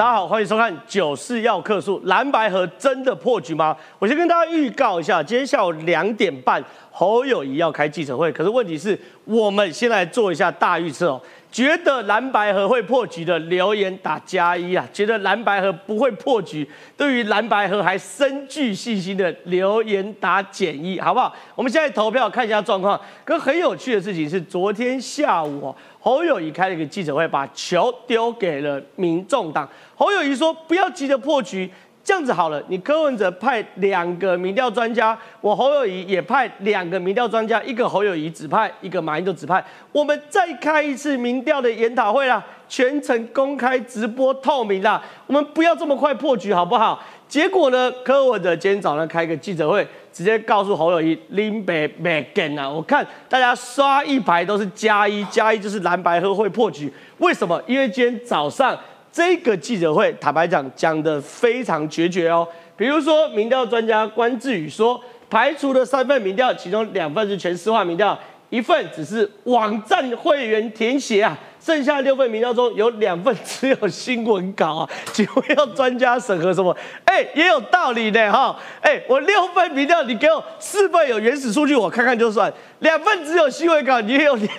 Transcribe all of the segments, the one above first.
大家好，欢迎收看《九四要客数》，蓝白河真的破局吗？我先跟大家预告一下，今天下午两点半，侯友谊要开记者会。可是问题是，我们先来做一下大预测哦。觉得蓝白河会破局的留言打加一啊，觉得蓝白河不会破局，对于蓝白河还深具信心的留言打减一，好不好？我们现在投票看一下状况。可很有趣的事情是，昨天下午，侯友谊开了一个记者会，把球丢给了民众党。侯友谊说：“不要急着破局。”这样子好了，你柯文哲派两个民调专家，我侯友谊也派两个民调专家，一个侯友谊指派，一个马英九指派，我们再开一次民调的研讨会啦，全程公开直播透明啦，我们不要这么快破局好不好？结果呢，柯文哲今天早上开个记者会，直接告诉侯友谊林北北根啊，我看大家刷一排都是加一加一，就是蓝白合会破局，为什么？因为今天早上。这个记者会，坦白讲，讲的非常决绝哦。比如说，民调专家关智宇说，排除了三份民调，其中两份是全市化民调，一份只是网站会员填写啊。剩下六份民调中有两份只有新闻稿啊，请问要专家审核什么？哎，也有道理的哈。哎，我六份民调，你给我四份有原始数据，我看看就算；两份只有新闻稿，你也有脸，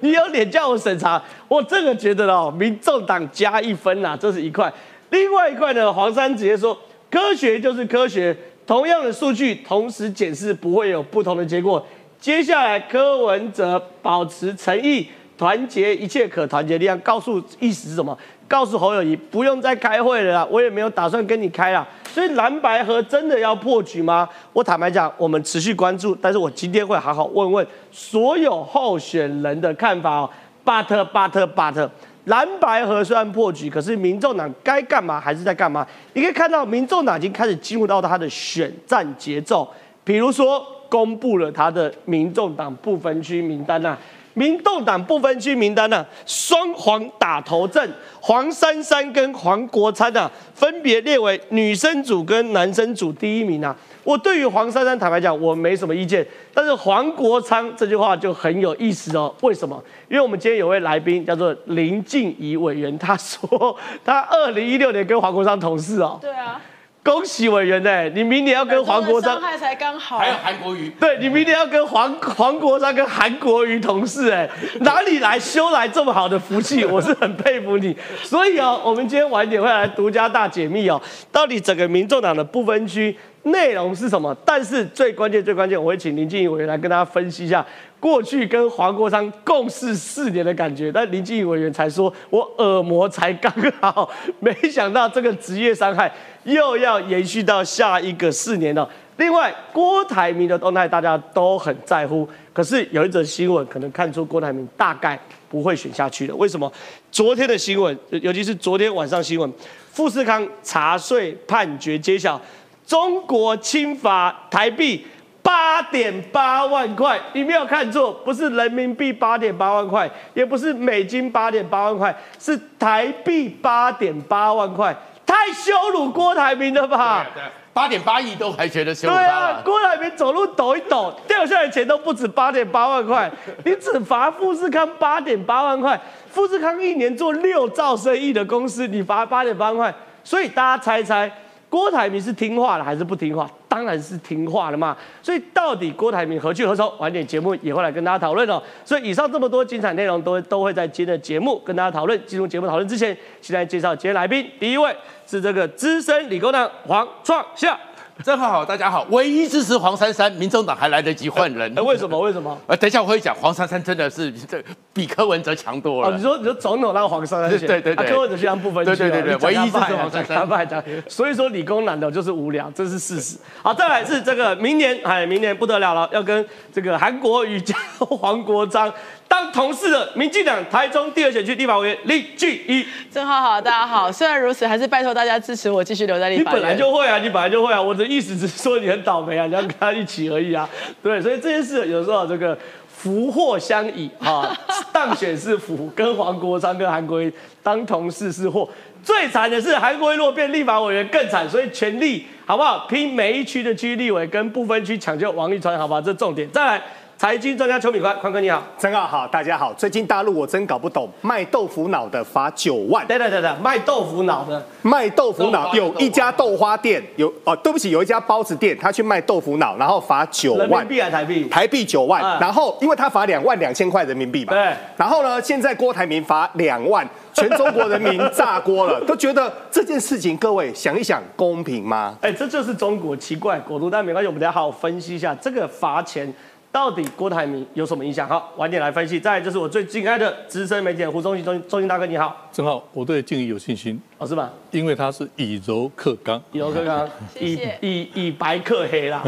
你有脸叫我审查？我这个觉得哦，民众党加一分呐，这是一块。另外一块呢，黄山直接说，科学就是科学，同样的数据同时检视不会有不同的结果。接下来柯文哲保持诚意。团结一切可团结力量，告诉意思是什么？告诉侯友谊不用再开会了啦，我也没有打算跟你开了。所以蓝白河真的要破局吗？我坦白讲，我们持续关注，但是我今天会好好问问所有候选人的看法哦。But but but，蓝白河虽然破局，可是民众党该干嘛还是在干嘛？你可以看到，民众党已经开始进入到他的选战节奏，比如说公布了他的民众党不分区名单呐。民众党不分区名单呢，双黄打头阵，黄珊珊跟黄国昌啊，分别列为女生组跟男生组第一名啊。我对于黄珊珊坦白讲，我没什么意见，但是黄国昌这句话就很有意思哦。为什么？因为我们今天有位来宾叫做林静怡委员，他说他二零一六年跟黄国昌同事哦。对啊。恭喜委员呢，你明年要跟黄国昌，才刚好，还有韩国瑜，对你明年要跟黄黄国昌跟韩国瑜同事，哎，哪里来修来这么好的福气？我是很佩服你。所以哦，我们今天晚点会来独家大解密哦，到底整个民众党的不分区内容是什么？但是最关键最关键，我会请林静怡委员来跟大家分析一下。过去跟黄国昌共事四年的感觉，但林静怡委员才说我耳膜才刚好，没想到这个职业伤害又要延续到下一个四年了。另外，郭台铭的动态大家都很在乎，可是有一则新闻可能看出郭台铭大概不会选下去了。为什么？昨天的新闻，尤其是昨天晚上新闻，富士康查税判决揭晓，中国侵罚台币。八点八万块，你没有看错，不是人民币八点八万块，也不是美金八点八万块，是台币八点八万块，太羞辱郭台铭了吧？对，八点八亿都还觉得羞辱对啊，郭台铭走路抖一抖，掉下来钱都不止八点八万块，你只罚富士康八点八万块，富士康一年做六兆生意的公司，你罚八点八万块，所以大家猜一猜。郭台铭是听话了还是不听话？当然是听话了嘛。所以到底郭台铭何去何从？晚点节目也会来跟大家讨论哦。所以以上这么多精彩内容都都会在今天的节目跟大家讨论。进入节目讨论之前，先来介绍今天来宾。第一位是这个资深理工男黄创夏。正好好，大家好。唯一支持黄珊珊，民众党还来得及换人。哎，为什么？为什么？呃，等一下我会讲，黄珊珊真的是这比柯文哲强多了。你说你说总统让黄珊珊选，对对对，柯文哲非常不分区。对对对对，唯一支持黄珊珊。所以说理工男的就是无聊，这是事实。好，再来是这个明年，哎，明年不得了了，要跟这个韩国瑜加 黄国章。当同事的民进党台中第二选区立法委员李俊一，郑浩好，大家好。虽然如此，还是拜托大家支持我继续留在立法你本来就会啊，你本来就会啊。我的意思只是说你很倒霉啊，你要跟他一起而已啊。对，所以这件事有时候这个福祸相倚啊，当选是福，跟黄国昌跟韩国瑜当同事是祸。最惨的是韩国瑜落变立法委员更惨，所以全力好不好拼每一区的区立委跟部分区抢救王立川，好不好？这重点。再来。财经专家邱敏宽，宽哥你好。真好好，大家好。最近大陆我真搞不懂，卖豆腐脑的罚九万，等等等等，卖豆腐脑的，卖豆腐脑有一家豆花店，有哦，对不起，有一家包子店，他去卖豆腐脑，然后罚九万人民币还是台币？台币九万，嗯然后因为他罚两万两千块人民币嘛，对然后呢，现在郭台铭罚两万，全中国人民炸锅了，都觉得这件事情，各位想一想，公平吗？哎、这就是中国奇怪国度，但没关系，我们等好好分析一下这个罚钱到底郭台铭有什么影响。好，晚点来分析。再来就是我最敬爱的资深媒体人胡忠信，忠忠信大哥你好，正好我对静怡有信心，哦是吧？因为他是以柔克刚。以柔克刚以以以白克黑啦。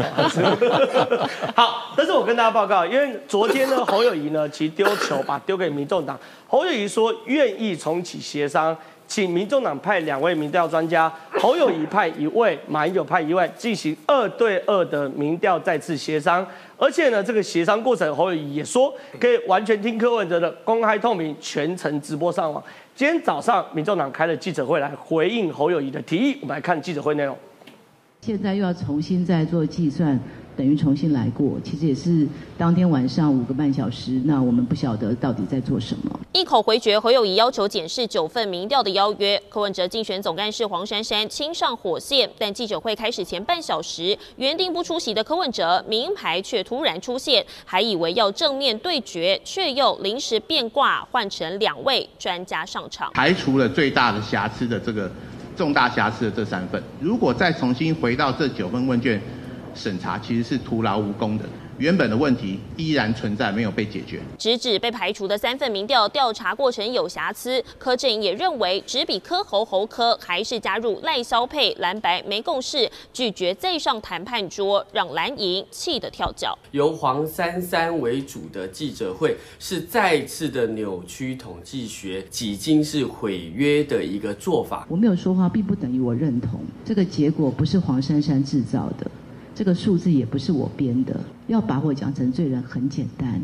好，但是我跟大家报告，因为昨天呢，侯友谊呢其实丢球把丢给民众党，侯友谊说愿意重启协商。请民众党派两位民调专家，侯友谊派一位，马英九派一位，进行二对二的民调再次协商。而且呢，这个协商过程，侯友谊也说可以完全听柯文哲的，公开透明，全程直播上网。今天早上，民众党开了记者会来回应侯友谊的提议，我们来看记者会内容。现在又要重新再做计算，等于重新来过。其实也是当天晚上五个半小时，那我们不晓得到底在做什么。一口回绝侯友谊要求检视九份民调的邀约，柯文哲竞选总干事黄珊珊亲上火线，但记者会开始前半小时，原定不出席的柯文哲名牌却突然出现，还以为要正面对决，却又临时变卦，换成两位专家上场。排除了最大的瑕疵的这个重大瑕疵的这三份，如果再重新回到这九份问卷审查，其实是徒劳无功的。原本的问题依然存在，没有被解决。直指被排除的三份民调调查过程有瑕疵，柯阵营也认为只比柯侯侯科还是加入赖萧配蓝白没共识，拒绝再上谈判桌，让蓝营气得跳脚。由黄珊珊为主的记者会是再次的扭曲统计学，几经是毁约的一个做法。我没有说话，并不等于我认同这个结果不是黄珊珊制造的，这个数字也不是我编的。要把我讲成罪人很简单，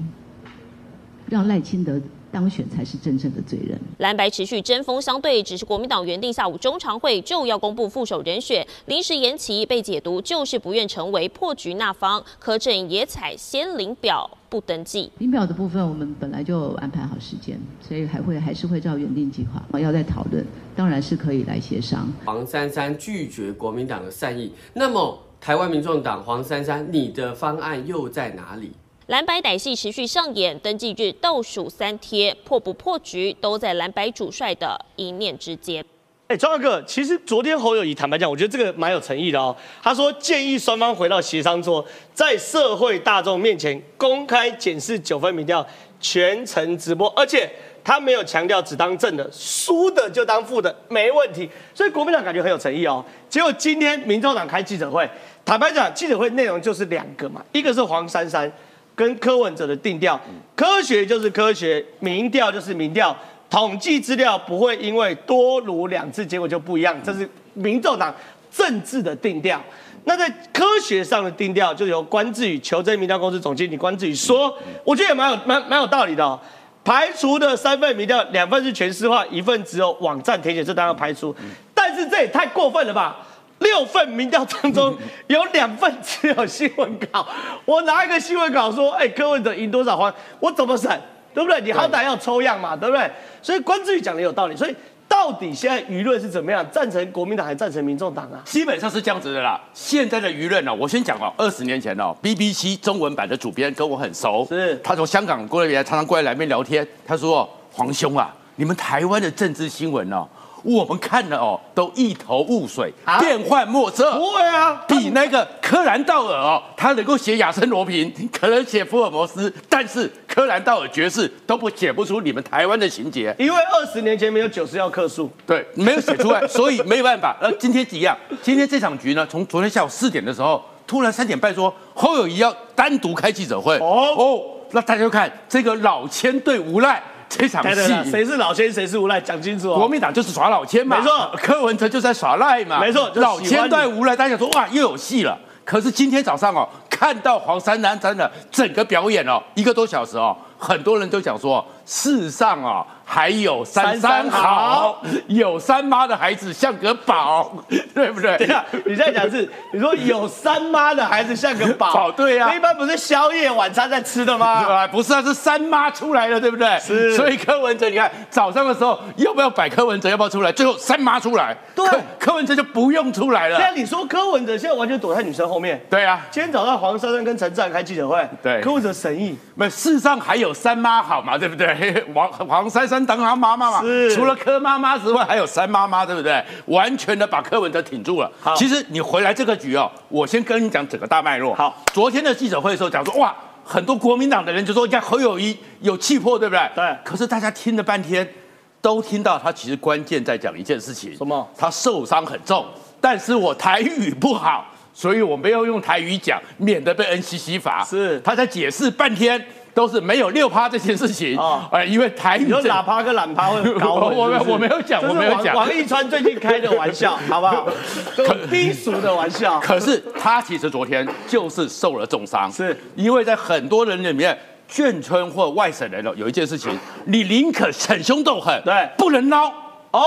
让赖清德当选才是真正的罪人。蓝白持续针锋相对，只是国民党原定下午中常会就要公布副手人选，临时延期，被解读就是不愿成为破局那方。柯阵营也采先领表不登记。领表的部分我们本来就安排好时间，所以还会还是会照原定计划要再讨论，当然是可以来协商。黄珊珊拒绝国民党的善意，那么台湾民众党黄珊珊，你的方案又在哪里？蓝白歹戏持续上演，登记日倒数三天，破不破局都在蓝白主帅的一念之间。哎，庄大哥，其实昨天侯友谊坦白讲，我觉得这个蛮有诚意的哦。他说建议双方回到协商桌，在社会大众面前公开检视九分民调，全程直播，而且他没有强调只当正的，输的就当负的，没问题。所以国民党感觉很有诚意哦。结果今天民众党开记者会，坦白讲，记者会内容就是两个嘛，一个是黄珊珊跟柯文哲的定调，科学就是科学，民调就是民调。统计资料不会因为多如两次结果就不一样，这是民众党政治的定调。那在科学上的定调，就由关志宇求真民调公司总经理关志宇说，我觉得也蛮有蛮蛮有道理的哦。排除的三份民调，两份是全市化，一份只有网站填写，这当然排除。但是这也太过分了吧？六份民调当中 有两份只有新闻稿，我拿一个新闻稿说，哎，柯文哲赢多少环，我怎么审？对不对？你好歹要抽样嘛，对不对？所以关志宇讲的有道理。所以到底现在舆论是怎么样？赞成国民党还赞成民众党啊？基本上是这样子的啦。现在的舆论呢，我先讲哦，二十年前哦，BBC 中文版的主编跟我很熟，是他从香港过来，常常过来来面聊天。他说：“黄兄啊，你们台湾的政治新闻哦，我们看了哦，都一头雾水，啊？变幻莫测。”不会啊，比那个柯南道尔哦，他能够写亚森罗平，可能写福尔摩斯，但是柯南道尔爵士都不写不出你们台湾的情节，因为二十年前没有九十要克数，对，没有写出来，所以没有办法。呃，今天一样，今天这场局呢，从昨天下午四点的时候，突然三点半说侯友谊要单独开记者会，哦。哦，那大家就看这个老千对无赖这场戏。谁是老千，谁是无赖，讲清楚哦。国民党就是耍老千嘛，没错柯文哲就在耍赖嘛，没错老千对无赖，大家想说哇又有戏了。可是今天早上哦，看到黄珊珊真的整个表演哦，一个多小时哦，很多人都讲说世上啊还有三三好好，有三妈的孩子像个宝，对不对？等一下，你在讲是你说有三妈的孩子像个宝，宝对啊那一般不是宵夜晚餐在吃的吗？啊，不是啊，是三妈出来了，对不对？是所以柯文哲，你看早上的时候要不要摆柯文哲，要不要出来？最后三妈出来，对柯柯文哲就不用出来了。现在你说柯文哲现在完全躲在女生后面。对啊，今天早上黄珊珊跟陈志开记者会，对柯文哲神意，没世上还有三妈好嘛，对不对？黄黄珊珊当她妈妈嘛，是除了柯妈妈之外，还有三妈妈，对不对？完全的把柯文哲挺住了。好其实你回来这个局哦，我先跟你讲整个大脉络。好，昨天的记者会的时候讲说，哇，很多国民党的人就说，你看侯友谊有气魄，对不对？对可是大家听了半天，都听到他其实关键在讲一件事情，什么他受伤很重，但是我台语不好。所以我没有用台语讲，免得被 NCC 罚。是他在解释半天，都是没有六趴这件事情哦啊，因为台语喇叭跟懒趴会很高混我我没有讲我没有讲王王一川最近开的玩笑，好不好？很低俗的玩笑。可是他其实昨天就是受了重伤，是因为在很多人里面，眷村或外省人哦，有一件事情，你宁可逞凶斗狠，对不能捞。哦，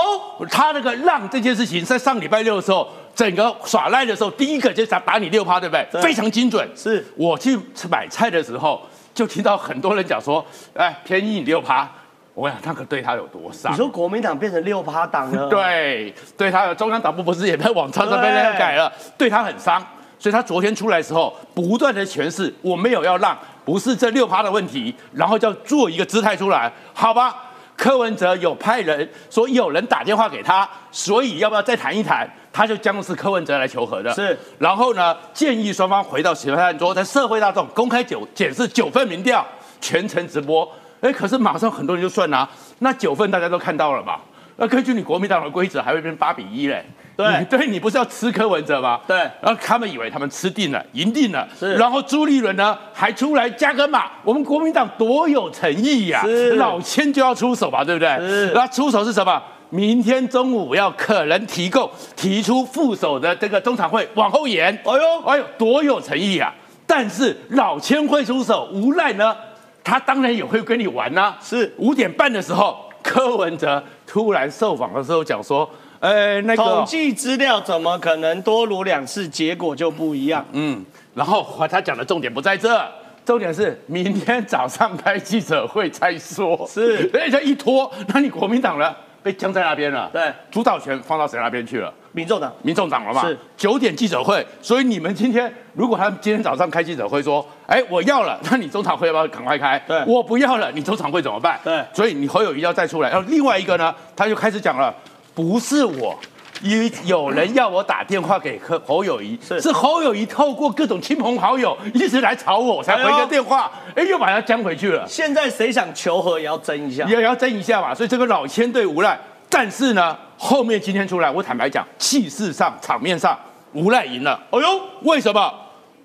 他那个让这件事情，在上礼拜六的时候，整个耍赖的时候，第一个就打打你六趴，对不对？对非常精准。是我去买菜的时候，就听到很多人讲说，哎，便宜你六趴。我想那个对他有多伤？你说国民党变成六趴党了？，对，对他的中央党部不是也在网站上被人改了，对他很伤，所以他昨天出来的时候，不断的诠释我没有要让，不是这六趴的问题，然后叫做一个姿态出来，好吧？柯文哲有派人说有人打电话给他，所以要不要再谈一谈？他就将是柯文哲来求和的。是，然后呢，建议双方回到协谈桌，在社会大众公开九检视九份民调，全程直播。哎，可是马上很多人就算啦、那九份大家都看到了吧？那根据你国民党的规则，还会变八比一嘞。对你对你不是要吃柯文哲吗？对然后他们以为他们吃定了，赢定了。是然后朱立伦呢还出来加个码，我们国民党多有诚意呀、是老千就要出手吧，对不对？是那出手是什么？明天中午要可能提供提出副手的这个中常会往后延。哎呦哎呦，多有诚意啊！但是老千会出手，无赖呢，他当然也会跟你玩呐、是五点半的时候，柯文哲突然受访的时候讲说，呃，那个统计资料怎么可能多如两次，结果就不一样？嗯，然后他讲的重点不在这，重点是明天早上开记者会再说。是人家一拖，那你国民党呢被僵在那边了。对，主导权放到谁那边去了？民众党民众党了嘛？是九点记者会，所以你们今天如果他们今天早上开记者会说，哎，我要了，那你中场会要不要赶快开？对我不要了，你中场会怎么办？对所以你侯友谊要再出来，然后另外一个呢，他就开始讲了，不是我。因为有人要我打电话给柯侯友谊，是是侯友谊透过各种亲朋好友一直来吵我，我才回个电话，哎，又把他将回去了。现在谁想求和也要争一下。也要争一下嘛。所以这个老千对无赖，但是呢，后面今天出来，我坦白讲，气势上、场面上，无赖赢了。哎呦，为什么？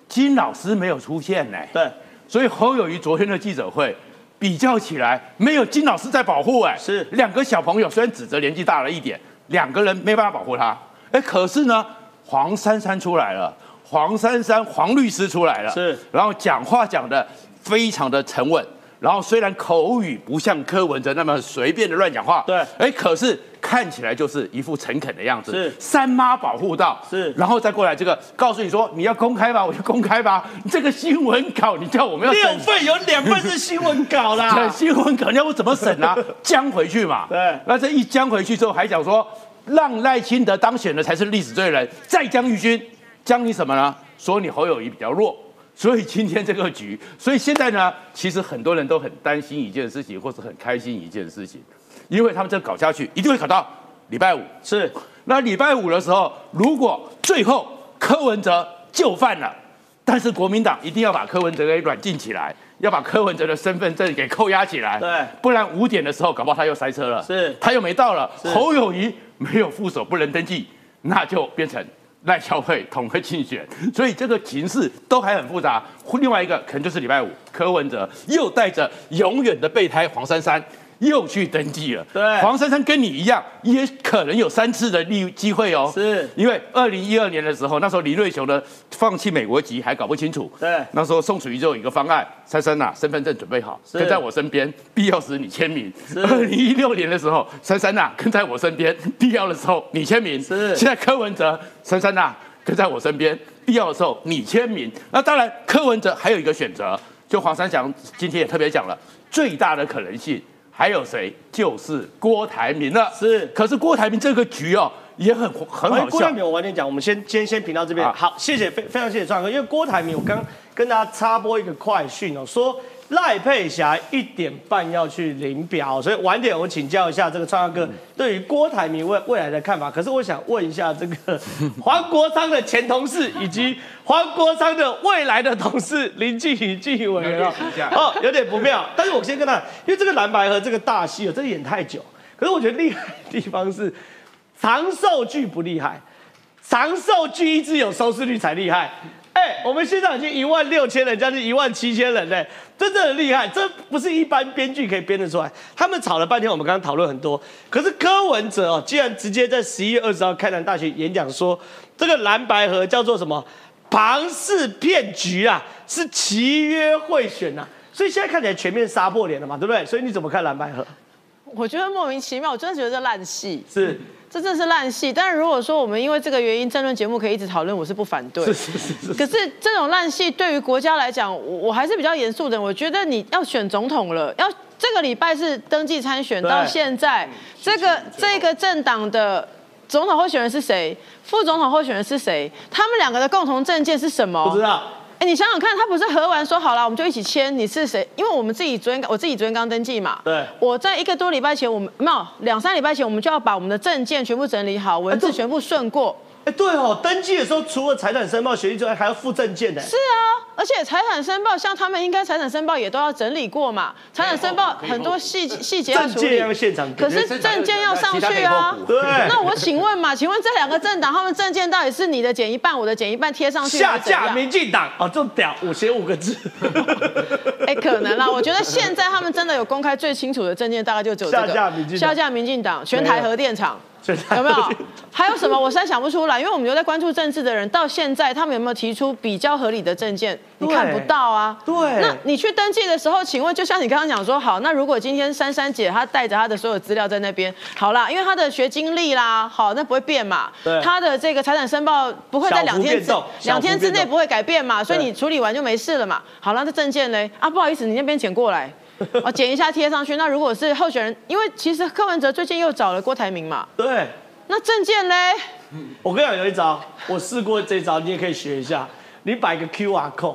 金老师没有出现呢？对，所以侯友谊昨天的记者会比较起来，没有金老师在保护，哎，是。两个小朋友，虽然指责年纪大了一点，两个人没办法保护他，哎，可是呢，黄珊珊出来了，黄珊珊黄律师出来了，是。然后讲话讲的非常的沉稳。然后虽然口语不像柯文哲那么随便的乱讲话，对哎，可是看起来就是一副诚恳的样子。是三妈保护到，是然后再过来这个告诉你说你要公开吧，我就公开吧。这个新闻稿你叫我们要六份有两份是新闻稿这啦。新闻稿，你要我怎么审啊？将回去嘛。对那这一将回去之后，还讲说让赖清德当选的才是历史罪人，再将玉军，将你什么呢？说你侯友谊比较弱。所以今天这个局，所以现在呢，其实很多人都很担心一件事情，或是很开心一件事情，因为他们这搞下去，一定会搞到礼拜五。是那礼拜五的时候，如果最后柯文哲就范了，但是国民党一定要把柯文哲给软禁起来，要把柯文哲的身份证给扣押起来，对不然五点的时候搞不好他又塞车了，是他又没到了，侯友谊没有副手不能登记，那就变成。赖萧会统合竞选，所以这个形势都还很复杂。另外一个可能就是礼拜五，柯文哲又带着永远的备胎黄珊珊又去登记了。对黄珊珊跟你一样，也可能有三次的利机会哦。是因为二零一二年的时候，那时候李瑞雄呢放弃美国籍还搞不清楚。对那时候宋楚瑜就有一个方案，珊珊呐，身份证准备好，跟在我身边，必要时你签名。二零一六年的时候，珊珊呐，跟在我身边，必要的时候你签名。是现在柯文哲，珊珊呐，跟在我身边，必要的时候你签名。那当然，柯文哲还有一个选择，就黄三祥今天也特别讲了，最大的可能性还有谁？就是郭台铭了。是可是郭台铭这个局哦，也很很好笑哎郭台。铭，我晚点讲，我们先先先评到这边。好好，谢谢非非常谢谢创哥，因为郭台铭，我刚跟大家插播一个快讯哦，说赖佩霞一点半要去领表，所以晚点我请教一下这个创哥对于郭台铭未未来的看法。可是我想问一下这个黄国昌的前同事以及黄国昌的未来的同事林静宇静怡委员哦，哦有点不妙。但是我先跟他，因为这个蓝白和这个大戏哦，真的演太久。可是我觉得厉害的地方是长寿剧不厉害。长寿剧一直有收视率才厉害。哎、我们现在已经一万六千人，将近一万七千人嘞，真的很厉害，这不是一般编剧可以编得出来。他们吵了半天，我们刚刚讨论很多，可是柯文哲哦，竟然直接在十一月二十号开南大学演讲说，这个蓝白河叫做什么庞氏骗局啊，是契约贿选呐、所以现在看起来全面杀破脸了嘛，对不对？所以你怎么看蓝白河？我觉得莫名其妙，我真的觉得这烂戏，是这真的是烂戏。但是如果说我们因为这个原因争论节目可以一直讨论，我是不反对。是是是是，可是这种烂戏对于国家来讲，我我还是比较严肃的。我觉得你要选总统了，要这个礼拜是登记参选，到现在这个这个政党的总统候选人是谁，副总统候选人是谁，他们两个的共同政见是什么？不知道。哎，你想想看，他不是合完说好了，我们就一起签，你是谁？因为我们自己昨天我自己昨天刚登记嘛，对我在一个多礼拜前，我们没有两三礼拜前，我们就要把我们的证件全部整理好，文字全部顺过。哎，对哦，登记的时候除了财产申报、学历之外，还要附证件呢。是啊，而且财产申报，像他们应该财产申报也都要整理过嘛，财产申报很多细细节要处理证件要。现场可是证件要上去啊，对 那我请问嘛，请问这两个政党，他们证件到底是你的减一半，我的减一半贴上去，下架民进党哦，这么屌，我写五个字。哎，可能啦。我觉得现在他们真的有公开最清楚的证件，大概就只有这个下架民进党下架民进党，全台核电厂。有没有？还有什么？我实在想不出来，因为我们有在关注政治的人，到现在他们有没有提出比较合理的证件？你看不到啊。对那你去登记的时候，请问，就像你刚刚讲说，好，那如果今天珊珊姐她带着她的所有资料在那边，好啦，因为她的学经历啦，好，那不会变嘛。对她的这个财产申报不会在两天之变动两天之内不会改变嘛，所以你处理完就没事了嘛。好了，那证件嘞？啊，不好意思，你那边请过来。哦，剪一下贴上去。那如果是候选人，因为其实柯文哲最近又找了郭台铭嘛，对，那证件嘞？我跟你讲有一招，我试过这招，你也可以学一下。你摆个 QR code，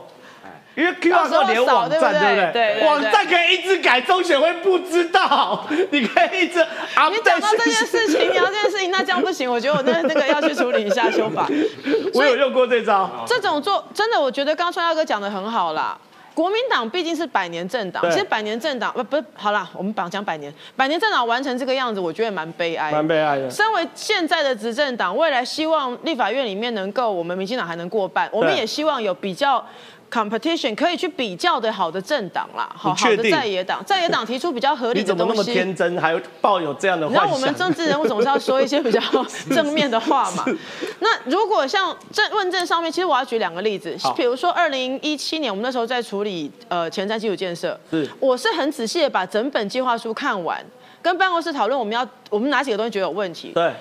因为 QR code 连网站，对不对对网站可以一直改，中选会不知道，你可以一直啊。你讲到这件事情，你要这件事情，那这样不行。我觉得我那那个要去处理一下修法。我有用过这招。这种做真的，我觉得刚刚川大哥讲的很好啦。国民党毕竟是百年政党，其实百年政党不不是好啦，我们讲讲百年，百年政党完成这个样子，我觉得蛮悲哀。蛮悲哀的。身为现在的执政党，未来希望立法院里面能够我们民进党还能过半，我们也希望有比较 competition 可以去比较的好的政党啦，好好的在野党，在野党提出比较合理的你怎么那么东西。天真，还抱有这样的幻想？然后我们政治人物总是要说一些比较正面的话嘛。那如果像政问政上面，其实我要举两个例子好，比如说二零一七年我们那时候在处理呃前瞻基础建设，是我是很仔细的把整本计划书看完，跟办公室讨论我们要我们哪几个东西觉得有问题，对，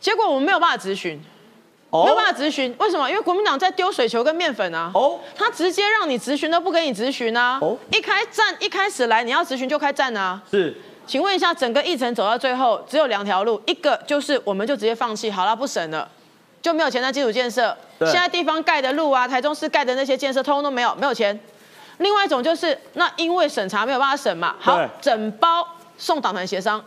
结果我们没有办法咨询。哦没有办法咨询，为什么？因为国民党在丢水球跟面粉啊。哦他直接让你咨询都不给你咨询啊。哦一开战一开始来你要咨询就开战啊。是请问一下，整个议程走到最后只有两条路，一个就是我们就直接放弃，好了不审了，就没有前瞻基础建设。对现在地方盖的路啊，台中市盖的那些建设，通通都没有，没有钱。另外一种就是，那因为审查没有办法审嘛，好，整包送党团协商，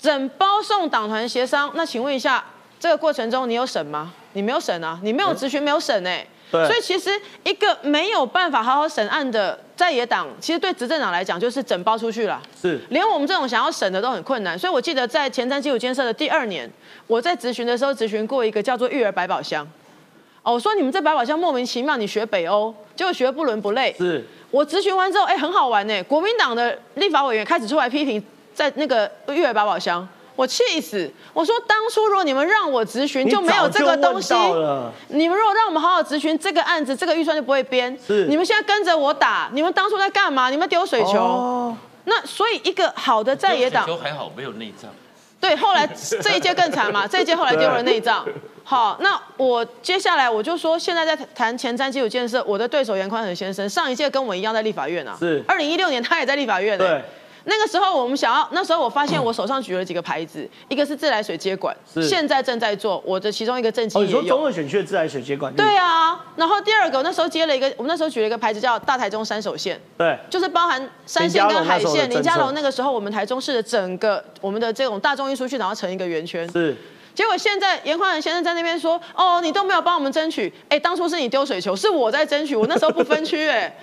整包送党团协商。那请问一下，这个过程中你有审吗？你没有审啊，你没有咨询，没有审哎、对所以其实一个没有办法好好审案的在野党，其实对执政党来讲就是整包出去了。是，连我们这种想要审的都很困难，所以我记得在前瞻基础建设的第二年，我在咨询的时候咨询过一个叫做育儿百宝箱。哦，我说你们这百宝箱莫名其妙，你学北欧，结果学不伦不类。是我咨询完之后，哎、很好玩呢。国民党的立法委员开始出来批评在那个育儿百宝箱，我气死！我说当初如果你们让我咨询，就没有这个东西。你们如果让我们好好咨询这个案子，这个预算就不会编。是你们现在跟着我打，你们当初在干嘛？你们丢水球。哦那所以一个好的在野党，球还好没有内脏。对，后来 这一届更惨嘛，这一届后来丢了内脏。好，那我接下来我就说，现在在谈前瞻基础建设，我的对手严宽恒先生上一届跟我一样在立法院啊，是二零一六年他也在立法院、欸，对。那个时候我们想要，那时候我发现我手上举了几个牌子，一个是自来水接管，是现在正在做，我的其中一个政绩哦，你也有。说中二选区的自来水接管？对啊，然后第二个，我那时候接了一个，我们那时候举了一个牌子叫大台中山手线，对，就是包含山线跟海线。林佳林佳龙龙那个时候，我们台中市的整个我们的这种大众运输去，然后成一个圆圈。是。结果现在严宽仁先生在那边说：“哦，你都没有帮我们争取，哎，当初是你丢水球，是我在争取，我那时候不分区，哎。”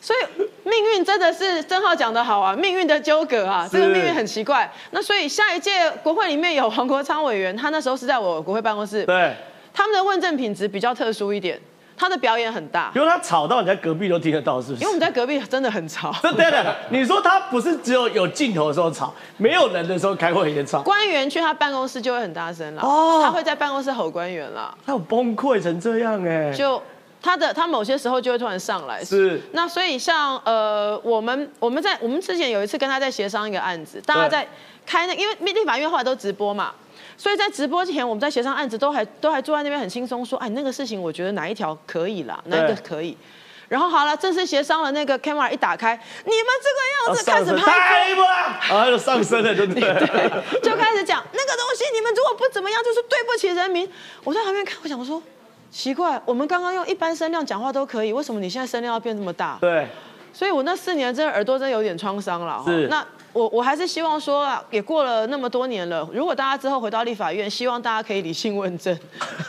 所以命运真的是郑浩讲的好啊，命运的纠葛啊，这个命运很奇怪。那所以下一届国会里面有黄国昌委员，他那时候是在我国会办公室，对，他们的问政品质比较特殊一点，他的表演很大，因为他吵到你在隔壁都听得到，是不是？因为我们在隔壁真的很吵。这 对的，你说他不是只有有镜头的时候吵，没有人的时候开会也吵，官员去他办公室就会很大声了，哦他会在办公室吼官员了，他有崩溃成这样哎，就。他的他某些时候就会突然上来，是那所以像呃我们我们在我们之前有一次跟他在协商一个案子，大家在开那因为立法院后来都直播嘛，所以在直播之前我们在协商案子都还都还坐在那边很轻松说，哎那个事情我觉得哪一条可以啦，哪一个可以。然后好了，正式协商了，那个 camera 一打开，你们这个样子开始拍播啦，然后就上升了，对不对？对，就开始讲那个东西，你们如果不怎么样，就是对不起人民。我在旁边看，我想说。奇怪，我们刚刚用一般声量讲话都可以，为什么你现在声量要变这么大？对，所以我那四年真的耳朵真的有点创伤了。是，那我我还是希望说啊，也过了那么多年了，如果大家之后回到立法院，希望大家可以理性问政。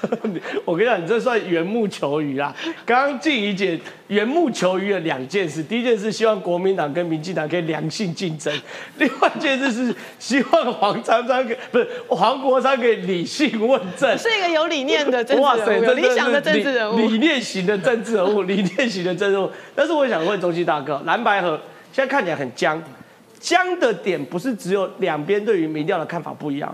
我跟你讲，你这算缘木求鱼啦。刚刚静怡姐缘木求鱼的两件事，第一件事希望国民党跟民进党可以良性竞争，另外一件事是希望黄珊珊可不是黄国昌可以理性问政，是一个有理念的政治人物，有理想的政治人物，理念型的政治人物，理念型的政治人物。但是我想问中西大哥，蓝白河现在看起来很僵，僵的点不是只有两边对于民调的看法不一样。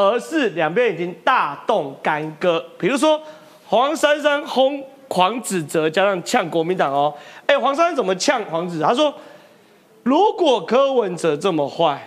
而是两边已经大动干戈，比如说黄珊珊轰黄子哲，加上呛国民党哦。哎，黄珊珊怎么呛黄子哲？他说：如果柯文哲这么坏，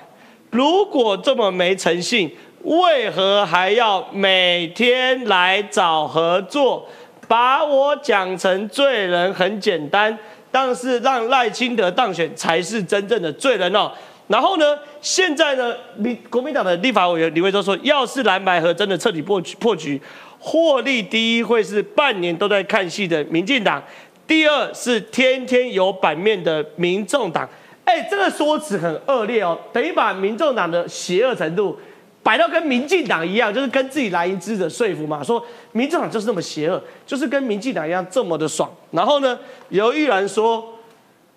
如果这么没诚信，为何还要每天来找合作？把我讲成罪人很简单，但是让赖清德当选才是真正的罪人哦。然后呢？现在呢？民国民党的立法委员李维洲说，要是蓝白河真的彻底破局，破局获利第一会是半年都在看戏的民进党，第二是天天有版面的民众党。哎，这个说辞很恶劣哦，等于把民众党的邪恶程度摆到跟民进党一样，就是跟自己来一支的说服嘛，说民进党就是那么邪恶，就是跟民进党一样这么的爽。然后呢，刘玉兰说。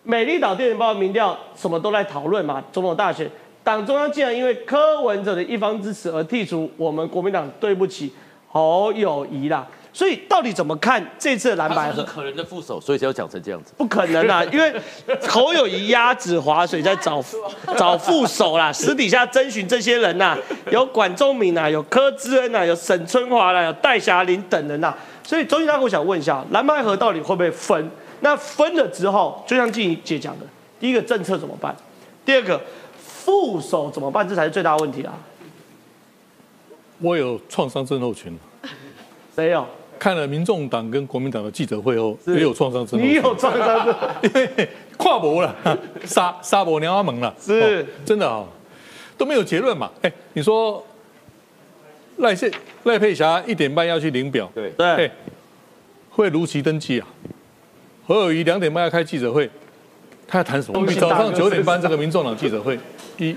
美丽岛电影报民调什么都在讨论嘛，总统大选，党中央竟然因为柯文哲的一方支持而剔除我们国民党，对不起好友谊啦。所以到底怎么看这次的蓝白河？可能的副手，所以才要讲成这样子。不可能啊，因为侯友谊鸭子划水在找 找副手啦，私底下征询这些人呐，有管中敏啊，有柯志恩啊，有沈春华啦，有戴霞玲等人呐。所以周先生，我想问一下，蓝白河到底会不会分？那分了之后，就像静怡姐讲的，第一个政策怎么办？第二个副手怎么办？这才是最大问题啊！我有创伤症候群，谁有？看了民众党跟国民党的记者会后，也有创伤症候群。你有创伤症？因为跨博了，杀杀博娘阿蒙了，是。真的啊，都没有结论嘛。哎，你说赖谢赖佩霞一点半要去领表，对。对，会如期登记啊。何友谊两点半要开记者会，他要谈什么？早上九点半这个民众党记者会，一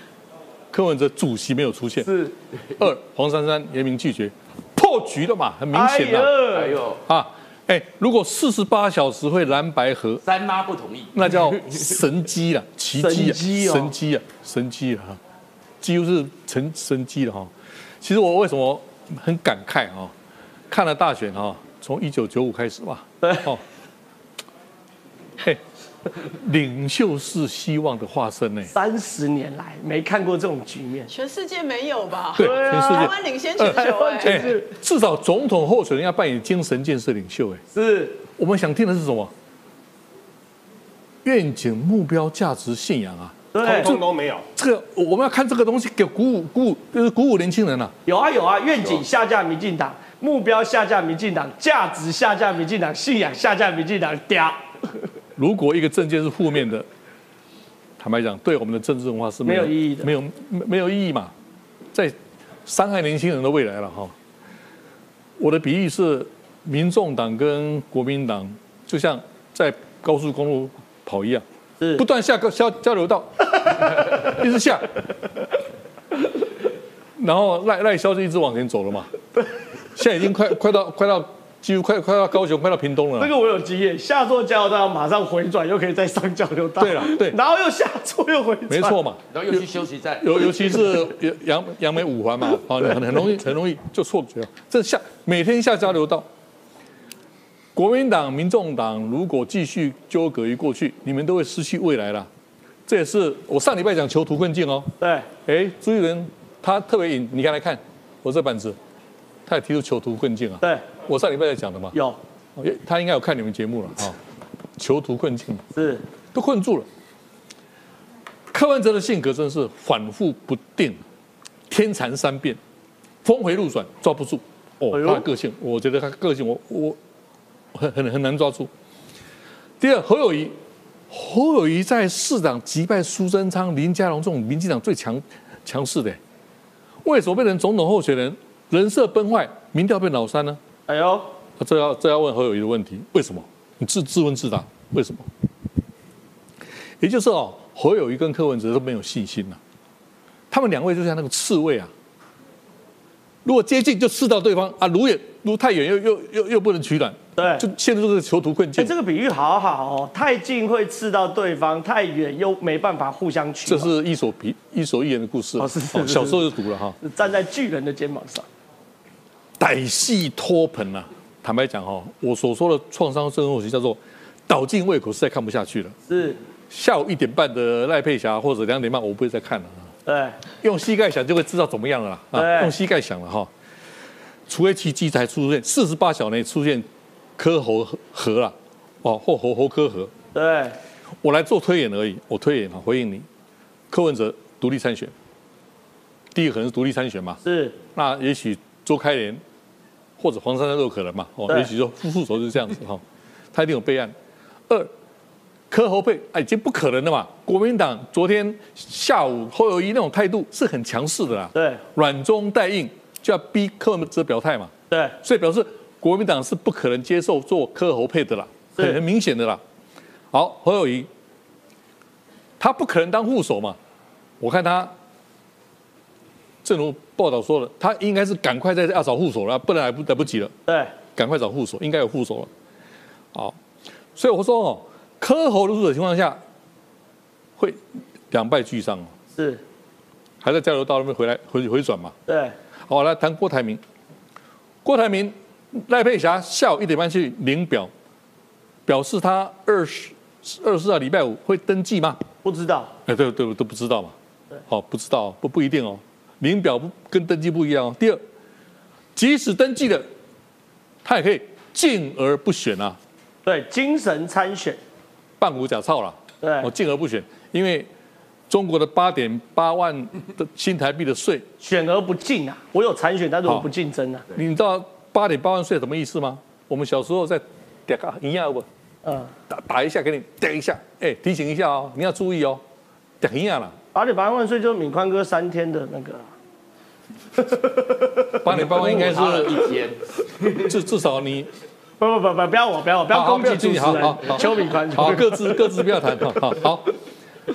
柯文哲主席没有出现，是。二黄珊珊严明拒绝，破局了嘛，很明显了。哎呦啊，哎，如果四十八小时会蓝白合，三妈不同意，那叫神机了，奇迹啊，神机啊，神机啊，几乎是成神机了哈。其实我为什么很感慨啊？看了大选啊，从一九九五开始吧，对 哦。嘿，领袖是希望的化身呢。三十年来没看过这种局面，全世界没有吧？对，全世界台湾领先全球哎、哎，至少总统候选人要扮演精神建设领袖哎。是我们想听的是什么？愿景、目标、价值、信仰啊！对，通都没有。这个我们要看这个东西，给鼓舞、鼓舞，就是鼓舞年轻人啊。有啊有啊，愿景下架民进党，目标下架民进党，价值下架民进党，信仰下架民进党，屌！如果一个政见是负面的，坦白讲，对我们的政治文化是没有意义的没有没没有意义嘛，在伤害年轻人的未来了哈。我的比喻是，民众党跟国民党就像在高速公路跑一样，不断下个交交流道，一直下，然后赖赖萧就一直往前走了嘛。现在已经快快到快到几乎快快到高雄，快到屏东了啦。这个我有经验，下错交流道马上回转，又可以再上交流道。对了对然后又下错又回转。没错嘛。然后又去休息站，尤尤其是 杨杨梅五环嘛，啊，很很容易很容易就错觉了。这下每天下交流道，国民党、民众党如果继续纠葛于过去，你们都会失去未来了。这也是我上礼拜讲囚徒困境哦。对，哎，朱一伦他特别引，你看来看我这板子，他也提出囚徒困境啊。对，我上礼拜在讲的嘛。有，哦他应该有看你们节目了啊。囚徒困境是都困住了。柯文哲的性格真是反复不定，天蚕三变，峰回路转，抓不住。哦，哎他的个性，我觉得他个性我我很很很难抓住。第二，侯友谊，侯友谊在市长击败苏贞昌、林佳龙这种民进党最强强势的，为什么变成总统候选人，人设崩坏，民调变老三呢？哎呦，啊这要这要问侯友谊的问题，为什么？你自自问自答，为什么？也就是哦，侯友谊跟柯文哲都没有信心了、他们两位就像那个刺猬啊，如果接近就刺到对方啊，如远如太远又又又又不能取暖，对，就陷入这个囚徒困哎，境。这个比喻好好哦，太近会刺到对方，太远又没办法互相取暖。这是伊索比伊索寓言的故事，哦是是是小时候就读了哈。站在巨人的肩膀上。歹戏托盆啊！坦白讲哦，我所说的创伤症候群叫做倒进胃口，实在看不下去了。是，下午一点半的赖佩霞或者两点半，我不会再看了啊。对，用膝盖想就会知道怎么样了啦啊！对用膝盖想了哈，除非奇迹才出现，四十八小内出现科喉核了，哦，或喉喉科核。对，我来做推演而已，我推演啊，回应你。柯文哲独立参选，第一个可能是独立参选嘛，是，那也许周开莲或者黄珊珊都有可能嘛，哦，也许就副副手就是这样子哈，他一定有备案。二，柯侯配啊，已经不可能了嘛。国民党昨天下午侯友谊那种态度是很强势的啦，对，软中带硬，就要逼柯文哲表态嘛，对，所以表示国民党是不可能接受做柯侯配的啦，很很明显的啦。好，侯友谊，他不可能当副手嘛，我看他，正如报道说了，他应该是赶快在要找副手了，不然来不来不及了，对，赶快找副手，应该有副手了。好，所以我说哦，柯侯入手的情况下，会两败俱伤哦，是，还在交流道那边回来回回转嘛。对，好，来谈郭台铭。郭台铭、赖佩霞下午一点半去领表，表示他二十二十四号礼拜五会登记吗？不知道，哎，对对，都不知道嘛对。好，不知道，不不一定哦。领表不跟登记不一样哦。第二，即使登记了，他也可以进而不选啊，对，精神参选，半股假操了。对我，，进而不选，因为中国的八点八万的新台币的税，选而不进啊。我有参选，但是我不竞争啊。你知道八点八万税什么意思吗？我们小时候在点个一样不嗯，打打一下给你点一下，哎，提醒一下哦，你要注意哦，点一样了。八点八万岁就是敏宽哥三天的那个啊，八点八万应该是一天，至至少你不不不不，不要我，不要我，不要好攻击主持好好邱敏宽。好各自各自不要谈，好好好。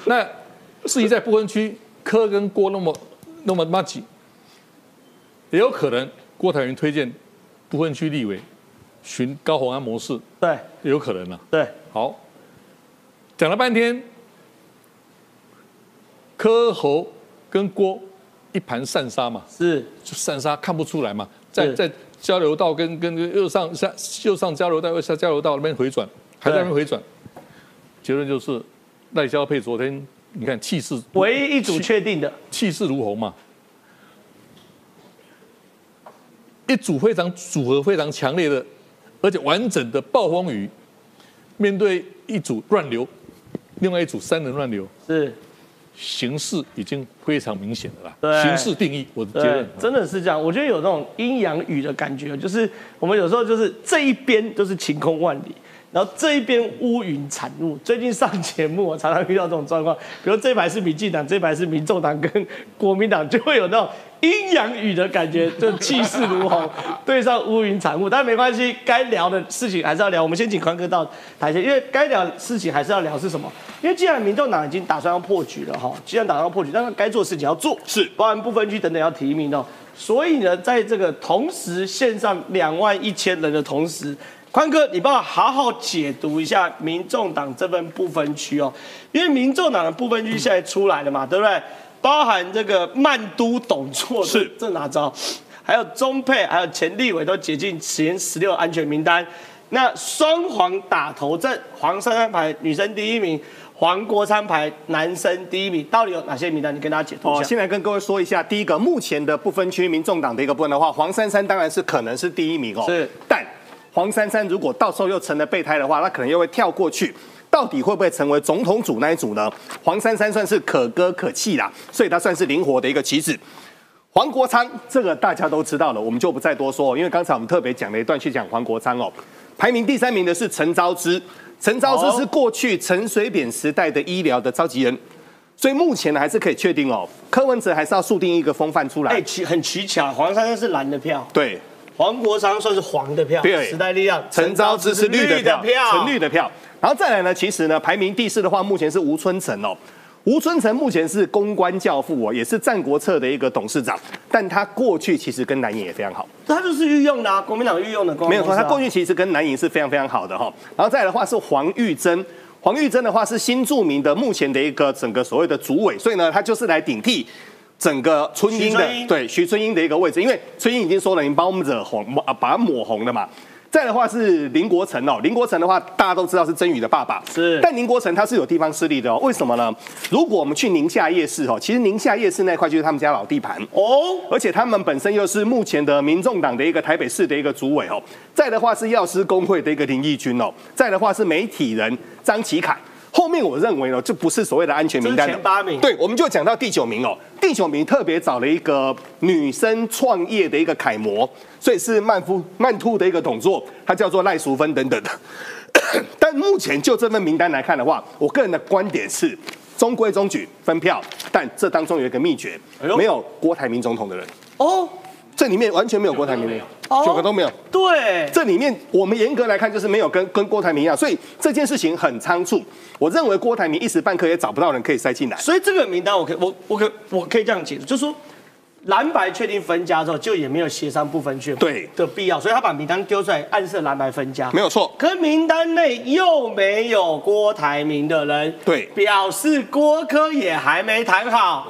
那至于在不分区，柯跟郭那么那么妈挤，也有可能郭台铭推荐不分区立委寻高虹安模式，对有可能啊。对，好，讲了半天，柯侯跟郭一盘散沙嘛，是，就散沙看不出来嘛，在在交流道跟跟右上下右上交流道右下交流道那边回转，还在那边回转。结论就是赖萧配昨天你看气势唯一一组确定的，气势如虹嘛，一组非常组合非常强烈的，而且完整的暴风雨，面对一组乱流，另外一组三人乱流，是形势已经非常明显了对啦。形势定义，我的结论，真的是这样。我觉得有那种阴阳雨的感觉，就是我们有时候就是这一边就是晴空万里，然后这一边乌云惨雾。最近上节目，我常常遇到这种状况，比如这一排是民进党，这一排是民众党跟国民党，就会有那种阴阳雨的感觉，就气势如虹，对上乌云惨雾。但没关系，该聊的事情还是要聊。我们先请宽哥到台前，因为该聊的事情还是要聊是什么？因为既然民众党已经打算要破局了哈，既然打算要破局，那该做的事情要做，是包含不分区等等要提名哦。所以呢，在这个同时线上两万一千人的同时，宽哥，你帮我好好解读一下民众党这份不分区哦，因为民众党的不分区现在出来了嘛，对不对？包含这个曼都董座是这哪招？还有中配，还有前立委都解禁前十六安全名单。那双黄打头阵，黄珊珊排女生第一名，黄国昌排男生第一名，到底有哪些名单？你跟大家解读一哦，下。先来跟各位说一下，第一个，目前的不分区民众党的一个部分的话，黄珊珊当然是可能是第一名哦。是，但黄珊珊如果到时候又成了备胎的话，那可能又会跳过去。到底会不会成为总统组那一组呢？黄珊珊算是可歌可泣啦，所以他算是灵活的一个棋子。黄国昌这个大家都知道了，我们就不再多说，因为刚才我们特别讲了一段去讲黄国昌哦。排名第三名的是陈昭之，陈昭之是过去陈水扁时代的医疗的召集人，所以目前呢还是可以确定哦。柯文哲还是要树定一个风范出来。哎，取很取巧，黄珊珊是蓝的票，对，黄国昌算是黄的票，对时代力量，陈昭之是绿的票，票，陈绿的票。然后再来呢，其实呢，排名第四的话，目前是吴春成哦。吴春成目前是公关教父哦，也是战国策的一个董事长，但他过去其实跟南营也非常好。他就是御用的啊，国民党御用的公关没有错，他过去其实跟南营是非常非常好的哈。然后再来的话是黄玉珍，黄玉珍的话是新著名的目前的一个整个所谓的主委，所以呢，他就是来顶替整个春英的对徐春英的一个位置，因为春英已经说了，你把我们惹红啊，把它抹红了嘛。再的话是林国成哦，林国成的话大家都知道是曾宇的爸爸，是但林国成他是有地方势力的哦，为什么呢？如果我们去宁夏夜市哦，其实宁夏夜市那块就是他们家老地盘哦，而且他们本身又是目前的民众党的一个台北市的一个主委哦。再的话是药师工会的一个林义君哦，再的话是媒体人张启凯。后面我认为呢，这不是所谓的安全名单八名。对，我们就讲到第九名哦。第九名特别找了一个女生创业的一个楷模，所以是曼夫曼兔的一个董座，她叫做赖淑芬等等的。但目前就这份名单来看的话，我个人的观点是中规中矩分票，但这当中有一个秘诀，哎没有郭台铭总统的人，哦，这里面完全没有郭台铭的人，哦九个都没有。对，这里面我们严格来看就是没有跟跟郭台铭一样，所以这件事情很仓促。我认为郭台铭一时半刻也找不到人可以塞进来。所以这个名单我可以我我可我可以这样解读，就是说蓝白确定分家之后，就也没有协商不分区对的必要，所以他把名单丢出来，暗示蓝白分家。没有错，可是名单内又没有郭台铭的人，对表示郭科也还没谈好。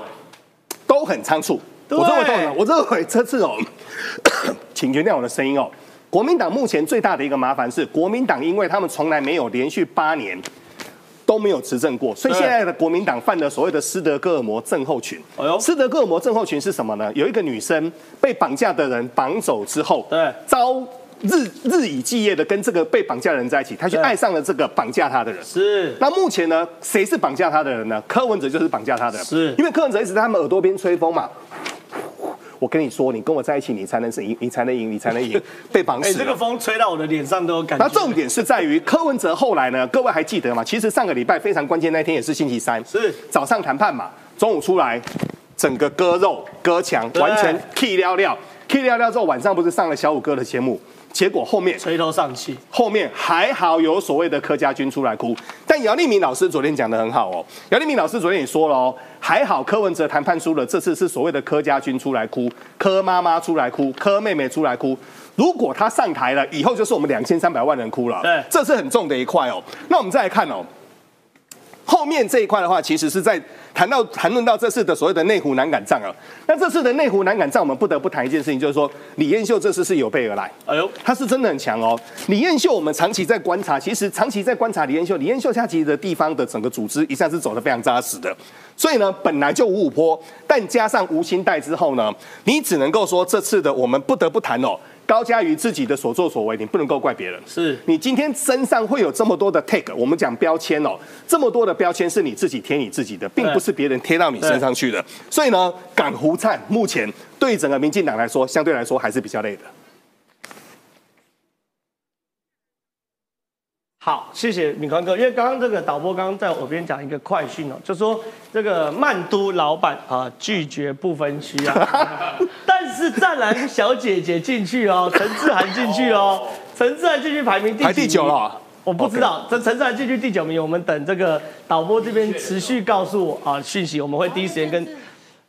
都很仓促。对我认为都很，我认为这次哦，请原谅我的声音哦。国民党目前最大的一个麻烦是，国民党因为他们从来没有连续八年都没有执政过，所以对现在的国民党犯了所谓的斯德哥尔摩症候群。哎呦斯德哥尔摩症候群是什么呢？有一个女生被绑架的人绑走之后，对遭日日以继夜的跟这个被绑架的人在一起，她就对爱上了这个绑架她的人。是，那目前呢，谁是绑架他的人呢？柯文哲就是绑架他的人，是因为柯文哲一直在他们耳朵边吹风嘛。我跟你说，你跟我在一起，你才能是赢，你才能赢，你才能赢，被绑哎、死了。这个风吹到我的脸上都有感觉。那重点是在于柯文哲后来呢，各位还记得吗？其实上个礼拜非常关键那天也是星期三，是早上谈判嘛，中午出来，整个割肉割墙，完全 key 料料，key 料料之后，晚上不是上了小五哥的节目，结果后面垂头丧气。后面还好有所谓的柯家军出来哭，但姚立明老师昨天讲的很好哦。姚立明老师昨天也说了哦，还好柯文哲谈判输了，这次是所谓的柯家军出来哭，柯妈妈出来哭，柯妹妹出来哭。如果他上台了，以后就是我们两千三百万人哭了，对这是很重的一块哦。那我们再来看哦，后面这一块的话，其实是在谈。到谈论到这次的所谓的内湖南港仗啊，那这次的内湖南港仗，我们不得不谈一件事情，就是说李彦秀这次是有备而来，哎呦，他是真的很强哦。李彦秀，我们长期在观察，其实长期在观察李彦秀，李彦秀他其实的地方的整个组织一向是走得非常扎实的，所以呢，本来就五五坡，但加上吴清代之后呢，你只能够说这次的我们不得不谈哦。高嘉瑜自己的所作所为，你不能够怪别人。是你今天身上会有这么多的 tag，我们讲标签哦，这么多的标签是你自己贴你自己的，并不是别人贴到你身上去的。所以呢，港湖灿目前对整个民进党来说，相对来说还是比较累的。好，谢谢敏宽哥，因为刚刚这个导播刚刚在我耳边讲一个快讯哦，就说这个曼都老板啊拒绝不分区啊，但是湛蓝小姐姐进去哦，陈志涵进去哦，陈志涵进去排名第排第九了。我不知道，这陈志涵进去第九名，我们等这个导播这边持续告诉我啊讯息，我们会第一时间跟。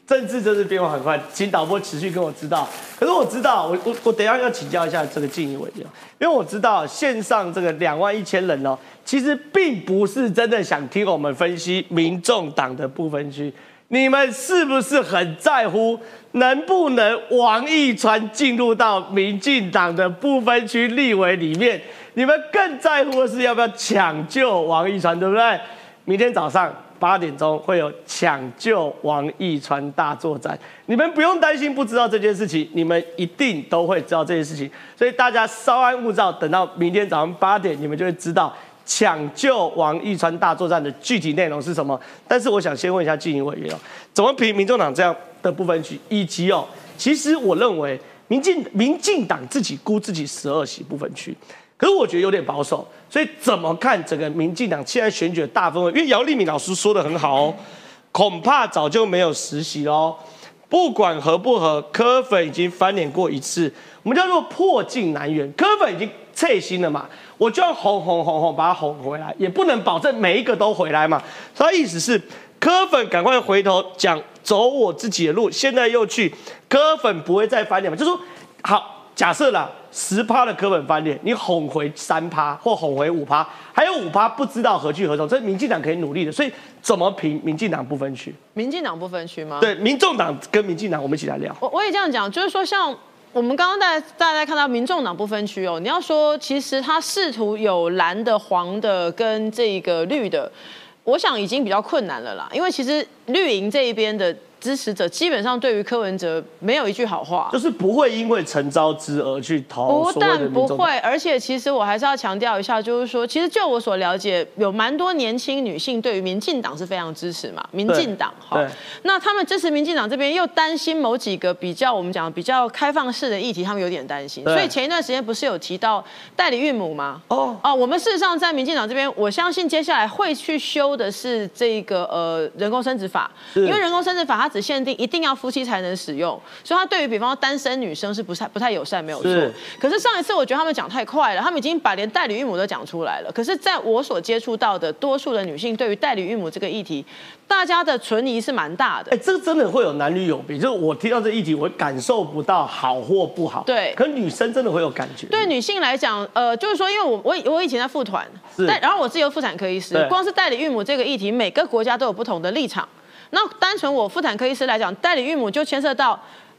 政治真是变化很快，请导播持续跟我知道。可是我知道，我我我等一下要请教一下这个静怡委员，因为我知道线上这个两万一千人哦，其实并不是真的想听我们分析民众党的不分区。你们是不是很在乎能不能王义川进入到民进党的不分区立委里面？你们更在乎的是要不要抢救王义川，对不对？明天早上。八点钟会有抢救王义川大作战，你们不用担心不知道这件事情，你们一定都会知道这件事情，所以大家稍安勿躁，等到明天早上八点，你们就会知道抢救王义川大作战的具体内容是什么。但是我想先问一下经营委员哦，怎么评民众党这样的部分区，以及哦，其实我认为民进民进党自己估自己十二席部分区。可是我觉得有点保守，所以怎么看整个民进党现在选举的大氛围？因为姚立敏老师说的很好哦，恐怕早就没有实习喽。不管合不合，柯粉已经翻脸过一次，我们叫做破镜难圆。柯粉已经撤心了嘛，我就要哄哄哄哄把他哄回来，也不能保证每一个都回来嘛。他意思是柯粉赶快回头讲走我自己的路，现在又去柯粉不会再翻脸嘛？就说好。假设啦，十趴的科本翻脸，你哄回三趴或哄回五趴，还有五趴不知道何去何从，这是民进党可以努力的。所以怎么评民进党不分区？民进党不分区吗？对，民众党跟民进党，我们一起来聊。我我也这样讲，就是说，像我们刚刚大家大家看到民众党不分区哦，你要说其实他试图有蓝的、黄的跟这个绿的，我想已经比较困难了啦，因为其实绿营这一边的。支持者基本上对于柯文哲没有一句好话，就是不会因为陈昭之而去投。不但不会，而且其实我还是要强调一下，就是说，其实就我所了解，有蛮多年轻女性对于民进党是非常支持嘛。民进党哈，那他们支持民进党这边又担心某几个比较我们讲比较开放式的议题，他们有点担心。所以前一段时间不是有提到代理孕母吗？哦哦，我们事实上在民进党这边，我相信接下来会去修的是这个呃人工生殖法，因为人工生殖法它。只限定一定要夫妻才能使用，所以他对于比方说单身女生是不太不太友善，没有错。可是上一次我觉得他们讲太快了，他们已经把连代理孕母都讲出来了。可是在我所接触到的多数的女性，对于代理孕母这个议题，大家的存疑是蛮大的。哎，这个真的会有男女有别，就是我听到这议题，我感受不到好或不好。对，可女生真的会有感觉。对女性来讲，呃，就是说，因为我我我以前在妇团，但然后我自由妇产科医师，光是代理孕母这个议题，每个国家都有不同的立场。那单纯我妇产科医师来讲，代理孕母就牵涉到，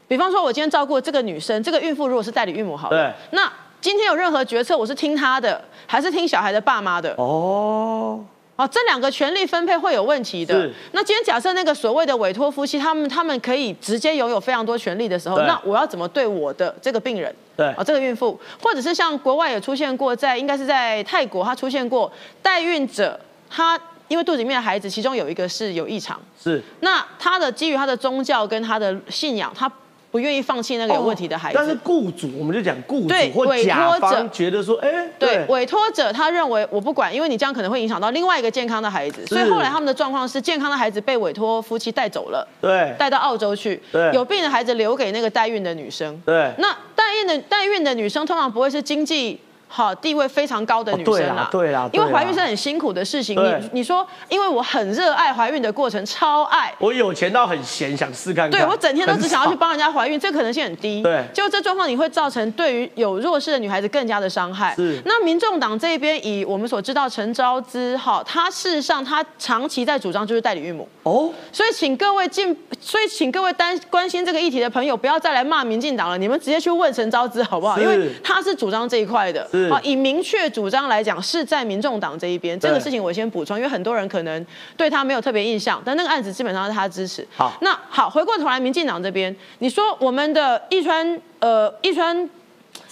比方说，我今天照顾这个女生，这个孕妇如果是代理孕母，好了，那今天有任何决策，我是听她的，还是听小孩的爸妈的？哦，哦，这两个权利分配会有问题的。那今天假设那个所谓的委托夫妻，他们他们可以直接拥有非常多权利的时候，那我要怎么对我的这个病人？对，啊，这个孕妇，或者是像国外也出现过，在应该是在泰国，他出现过代孕者，他。因为肚子里面的孩子，其中有一个是有异常，是。那他的基于他的宗教跟他的信仰，他不愿意放弃那个有问题的孩子。但是雇主，我们就讲雇主或甲方觉得说，哎，对，委托者他认为我不管，因为你这样可能会影响到另外一个健康的孩子，所以后来他们的状况是健康的孩子被委托夫妻带走了，对，带到澳洲去，对，有病的孩子留给那个代孕的女生，对，那代孕的代孕的女生通常不会是经济。好地位非常高的女生啦对啦因为怀孕是很辛苦的事情。对你你说，因为我很热爱怀孕的过程，超爱。我有钱到很闲，想试看看。对我整天都只想要去帮人家怀孕，这可能性很低。对就这状况，你会造成对于有弱势的女孩子更加的伤害。是那民众党这边，以我们所知道，陈昭之哈，他事实上他长期在主张就是代理孕母。哦，所以请各位进，所以请各位担关心这个议题的朋友，不要再来骂民进党了，你们直接去问陈昭之好不好？因为他是主张这一块的。是好，以明确主张来讲，是在民众党这一边。这个事情我先补充，因为很多人可能对他没有特别印象，但那个案子基本上是他支持。好那好，回过头来，民进党这边，你说我们的一川，呃，一川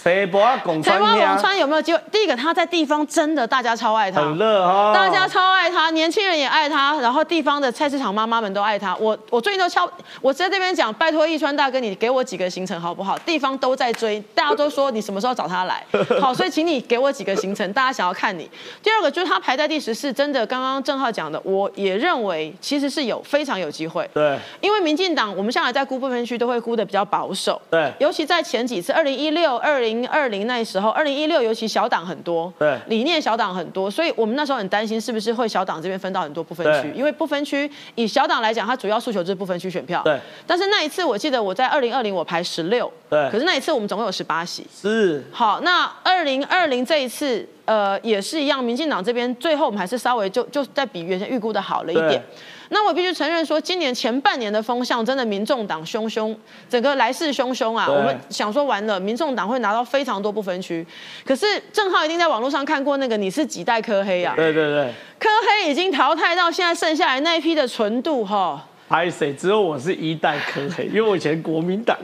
谁不要拱台川呀？湾王川有没有机会？第一个，他在地方真的大家超爱他，很热哈，大家超爱他，年轻人也爱他，然后地方的菜市场妈妈们都爱他。我我最近都敲，我在这边讲，拜托易川大哥，你给我几个行程好不好？地方都在追，大家都说你什么时候找他来，好，所以请你给我几个行程，大家想要看你。第二个就是他排在第十四，真的刚刚郑浩讲的，我也认为其实是有非常有机会。对因为民进党我们向来在估部分区都会估的比较保守，对尤其在前几次，二零一六、二零二零那时候，二零一六尤其小党很多，对。理念小党很多，所以我们那时候很担心是不是会小党这边分到很多不分区，因为不分区以小党来讲，它主要诉求就是不分区选票，对。但是那一次我记得我在二零二零我排十六，对。可是那一次我们总共有十八席，是。好，那二零二零这一次，呃，也是一样，民进党这边最后我们还是稍微就就在比原先预估的好了一对。点。那我必须承认说，今年前半年的风向真的民众党汹汹，整个来势汹汹啊！我们想说完了，民众党会拿到非常多不分区，可是郑浩一定在网络上看过那个你是几代科黑啊？对对对，科黑已经淘汰到现在剩下来那一批的纯度哈。拍谁？只有我是一代科黑，因为我以前国民党。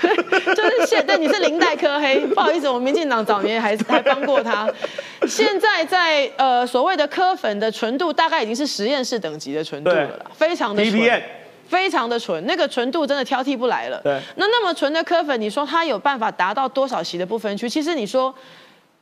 对就是现在你是零代科黑，不好意思，我们民进党早年还还帮过他。现在在呃所谓的科粉的纯度，大概已经是实验室等级的纯度了啦，非常的纯非常的纯，那个纯度真的挑剔不来了。对那那么纯的科粉，你说他有办法达到多少席的不分区？其实你说。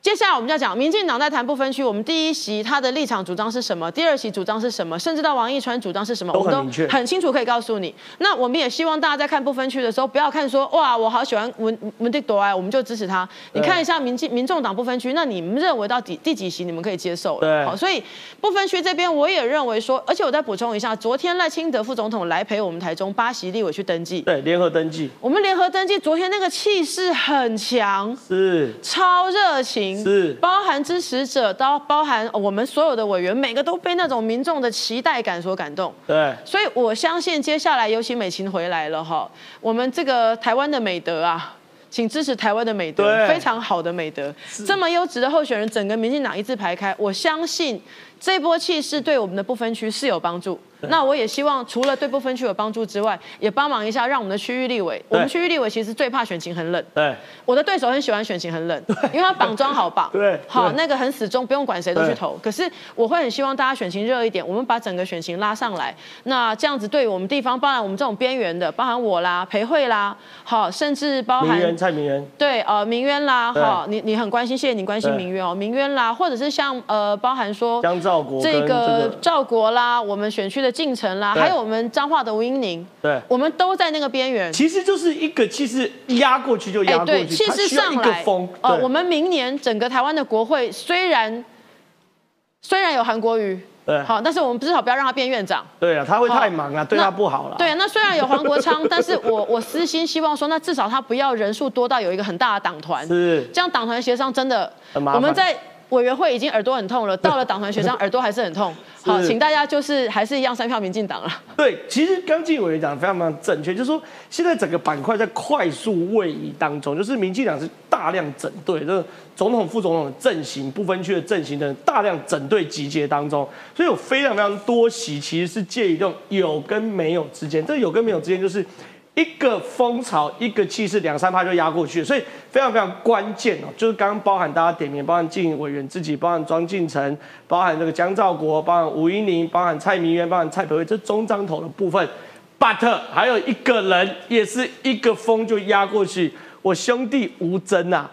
接下来我们就要讲，民进党在谈不分区，我们第一席他的立场主张是什么，第二席主张是什么，甚至到王一川主张是什么，都我们很明确很清楚可以告诉你。那我们也希望大家在看不分区的时候，不要看说哇，我好喜欢文文迪多埃，我们就支持他。你看一下民进民众党不分区，那你们认为到底第几席你们可以接受了？对好，所以不分区这边我也认为说，而且我再补充一下，昨天赖清德副总统来陪我们台中八席立委去登记，对，联合登记我们联合登记，昨天那个气势很强。是超热情，是包含支持者，到包含我们所有的委员，每个都被那种民众的期待感所感动。对所以我相信接下来，尤其美琴回来了哈，我们这个台湾的美德啊。请支持台湾的美德，非常好的美德，这么优质的候选人，整个民进党一字排开，我相信这波气势对我们的不分区是有帮助。那我也希望除了对不分区有帮助之外，也帮忙一下，让我们的区域立委，我们区域立委其实最怕选情很冷，对。我的对手很喜欢选情很冷，因为他绑桩好绑，对好那个很死忠，不用管谁都去投。可是我会很希望大家选情热一点，我们把整个选情拉上来。那这样子对我们地方，包含我们这种边缘的，包含我啦、裴慧啦，好，甚至包含蔡明渊，对呃明渊啦，对好，你你很关心，谢谢你关心对明渊哦，明渊啦，或者是像呃包含说江兆国这这个个赵国啦，我们选区的进程啦，对还有我们彰化的吴英宁，对，我们都在那个边缘。其实就是一个气势压过去就压过去，气势上来风。呃，我们明年整个台湾的国会虽然虽然有韩国瑜，对好，但是我们至少不要让他变院长。对啊，他会太忙了，那对他不好了。对，那虽然有黄国昌，但是我我私心希望说，那至少他不要人数多到有一个很大的党团，是这样党团协商真的很麻烦我们在委员会已经耳朵很痛了，到了党团协商耳朵还是很痛。好，是请大家就是还是一样三票民进党了。对，其实刚进委员讲的非常非常正确，就是说现在整个板块在快速位移当中，就是民进党是大量整队，就是总统、副总统的阵型、不分区的阵型的大量整队集结当中，所以有非常非常多席其实是介于这种有跟没有之间，这有跟没有之间就是。一个风潮，一个气势，两三趴就压过去，所以非常非常关键哦。就是刚刚包含大家点名，包含进委员自己，包含庄敬诚，包含这个江兆国，包含吴依宁，包含蔡明渊，包含蔡培慧，这中章头的部分。But 还有一个人也是一个风就压过去，我兄弟吴征啊。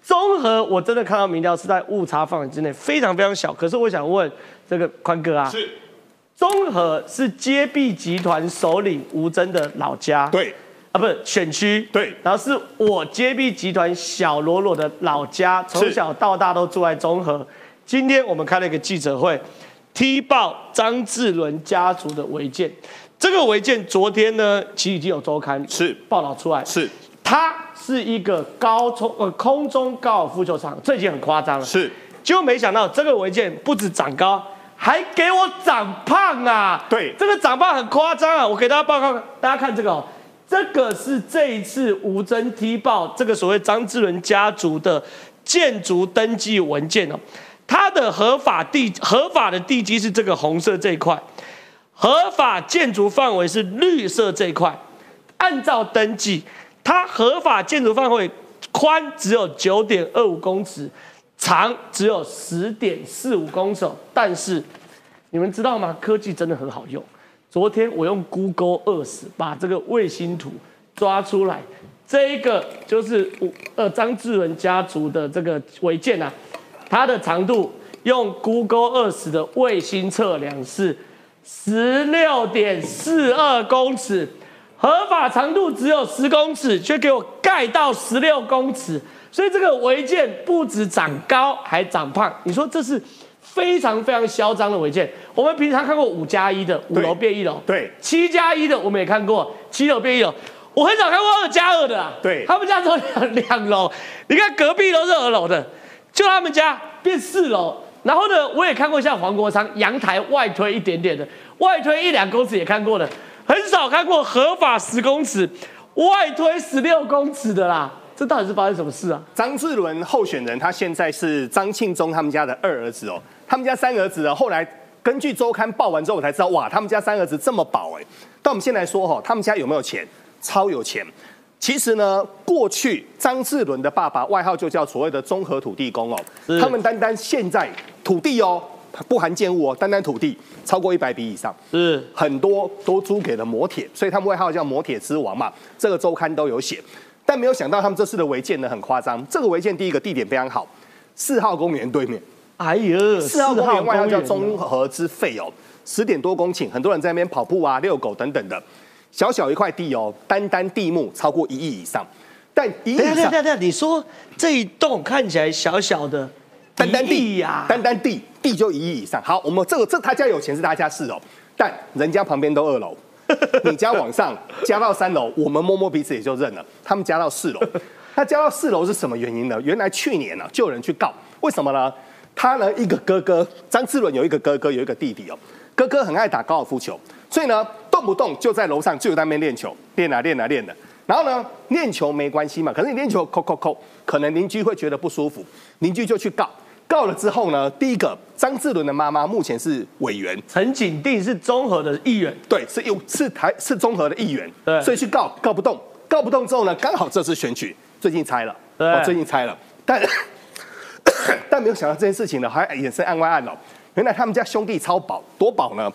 综合我真的看到民调是在误差范围之内，非常非常小。可是我想问这个宽哥啊，综合是接臂集团首领吴征的老家，对，啊，不是选区，对。然后是我揭弊集团小罗罗的老家，从小到大都住在中和。今天我们开了一个记者会，踢爆张志伦家族的违建。这个违建昨天呢，其实已经有周刊是。报道出来，是。它是一个高冲呃空中高尔夫球场，这已经很夸张了。是，结果没想到这个违建不止长高，还给我长胖啊！对。这个长胖很夸张啊！我给大家报告，大家看这个哦，这个是这一次吴征踢爆这个所谓张志伦家族的建筑登记文件哦，它的合法地合法的地基是这个红色这一块，合法建筑范围是绿色这一块，按照登记，它合法建筑范围宽只有九点二五公尺，长只有十点四五公尺。但是你们知道吗？科技真的很好用。昨天我用 Google Earth 把这个卫星图抓出来，这一个就是我呃张志文家族的这个违建啊，它的长度用 Google Earth 的卫星测量是十六点四二公尺，合法长度只有十公尺，却给我盖到十六公尺，所以这个违建不止长高，还长胖。你说这是非常非常嚣张的违建。我们平常看过五加一的，五楼变一楼，对七加一的我们也看过，七楼变一楼。我很少看过二加二的啊，对他们家只有两两楼，你看隔壁都是二楼的，就他们家变四楼。然后呢，我也看过像黄国昌阳台外推一点点的，外推一两公尺也看过的，很少看过合法十公尺，外推十六公尺的啦。这到底是发生什么事啊？张志伦候选人，他现在是张庆忠他们家的二儿子哦。他们家三儿子呢，后来根据周刊报完之后，我才知道，哇，他们家三儿子这么宝哎。但我们先来说哈，他们家有没有钱？超有钱。其实呢，过去张志伦的爸爸外号就叫所谓的综合土地公哦。他们单单现在土地哦，不含建物哦，单单土地超过一百笔以上，是很多都租给了摩铁，所以他们外号叫摩铁之王嘛。这个周刊都有写。但没有想到他们这次的违建呢很夸张。这个违建第一个地点非常好，四号公园对面。哎呀，四号公园外号叫综合之肺哦，十点多公顷，很多人在那边跑步啊、遛狗等等的。小小一块地哦，单单地目超过一亿以上，但一亿以上下，等你说这一栋看起来小小的，单单地呀、单单地地就一亿以上。好，我们这个这他家有钱是他家事哦，但人家旁边都二楼，你家往上加到三楼，我们摸摸鼻子也就认了。他们加到四楼，他加到四楼是什么原因呢？原来去年呢、就有人去告，为什么呢？他呢一个哥哥张志伦有一个哥哥有一个弟弟哦，哥哥很爱打高尔夫球，所以呢动不动就在楼上就在那边练球，练啊练啊练的。然后呢练球没关系嘛，可是你练球扣扣扣，可能邻居会觉得不舒服，邻居就去告。告了之后呢，第一个张志伦的妈妈目前是委员，陈景定是综合的议员，对，是有是台是综合的议员，对。所以去告告不动，告不动之后呢，刚好这次选举最近拆了，对。哦，最近拆了，但 但没有想到这件事情呢，还衍生案外案哦。原来他们家兄弟超宝，多宝呢？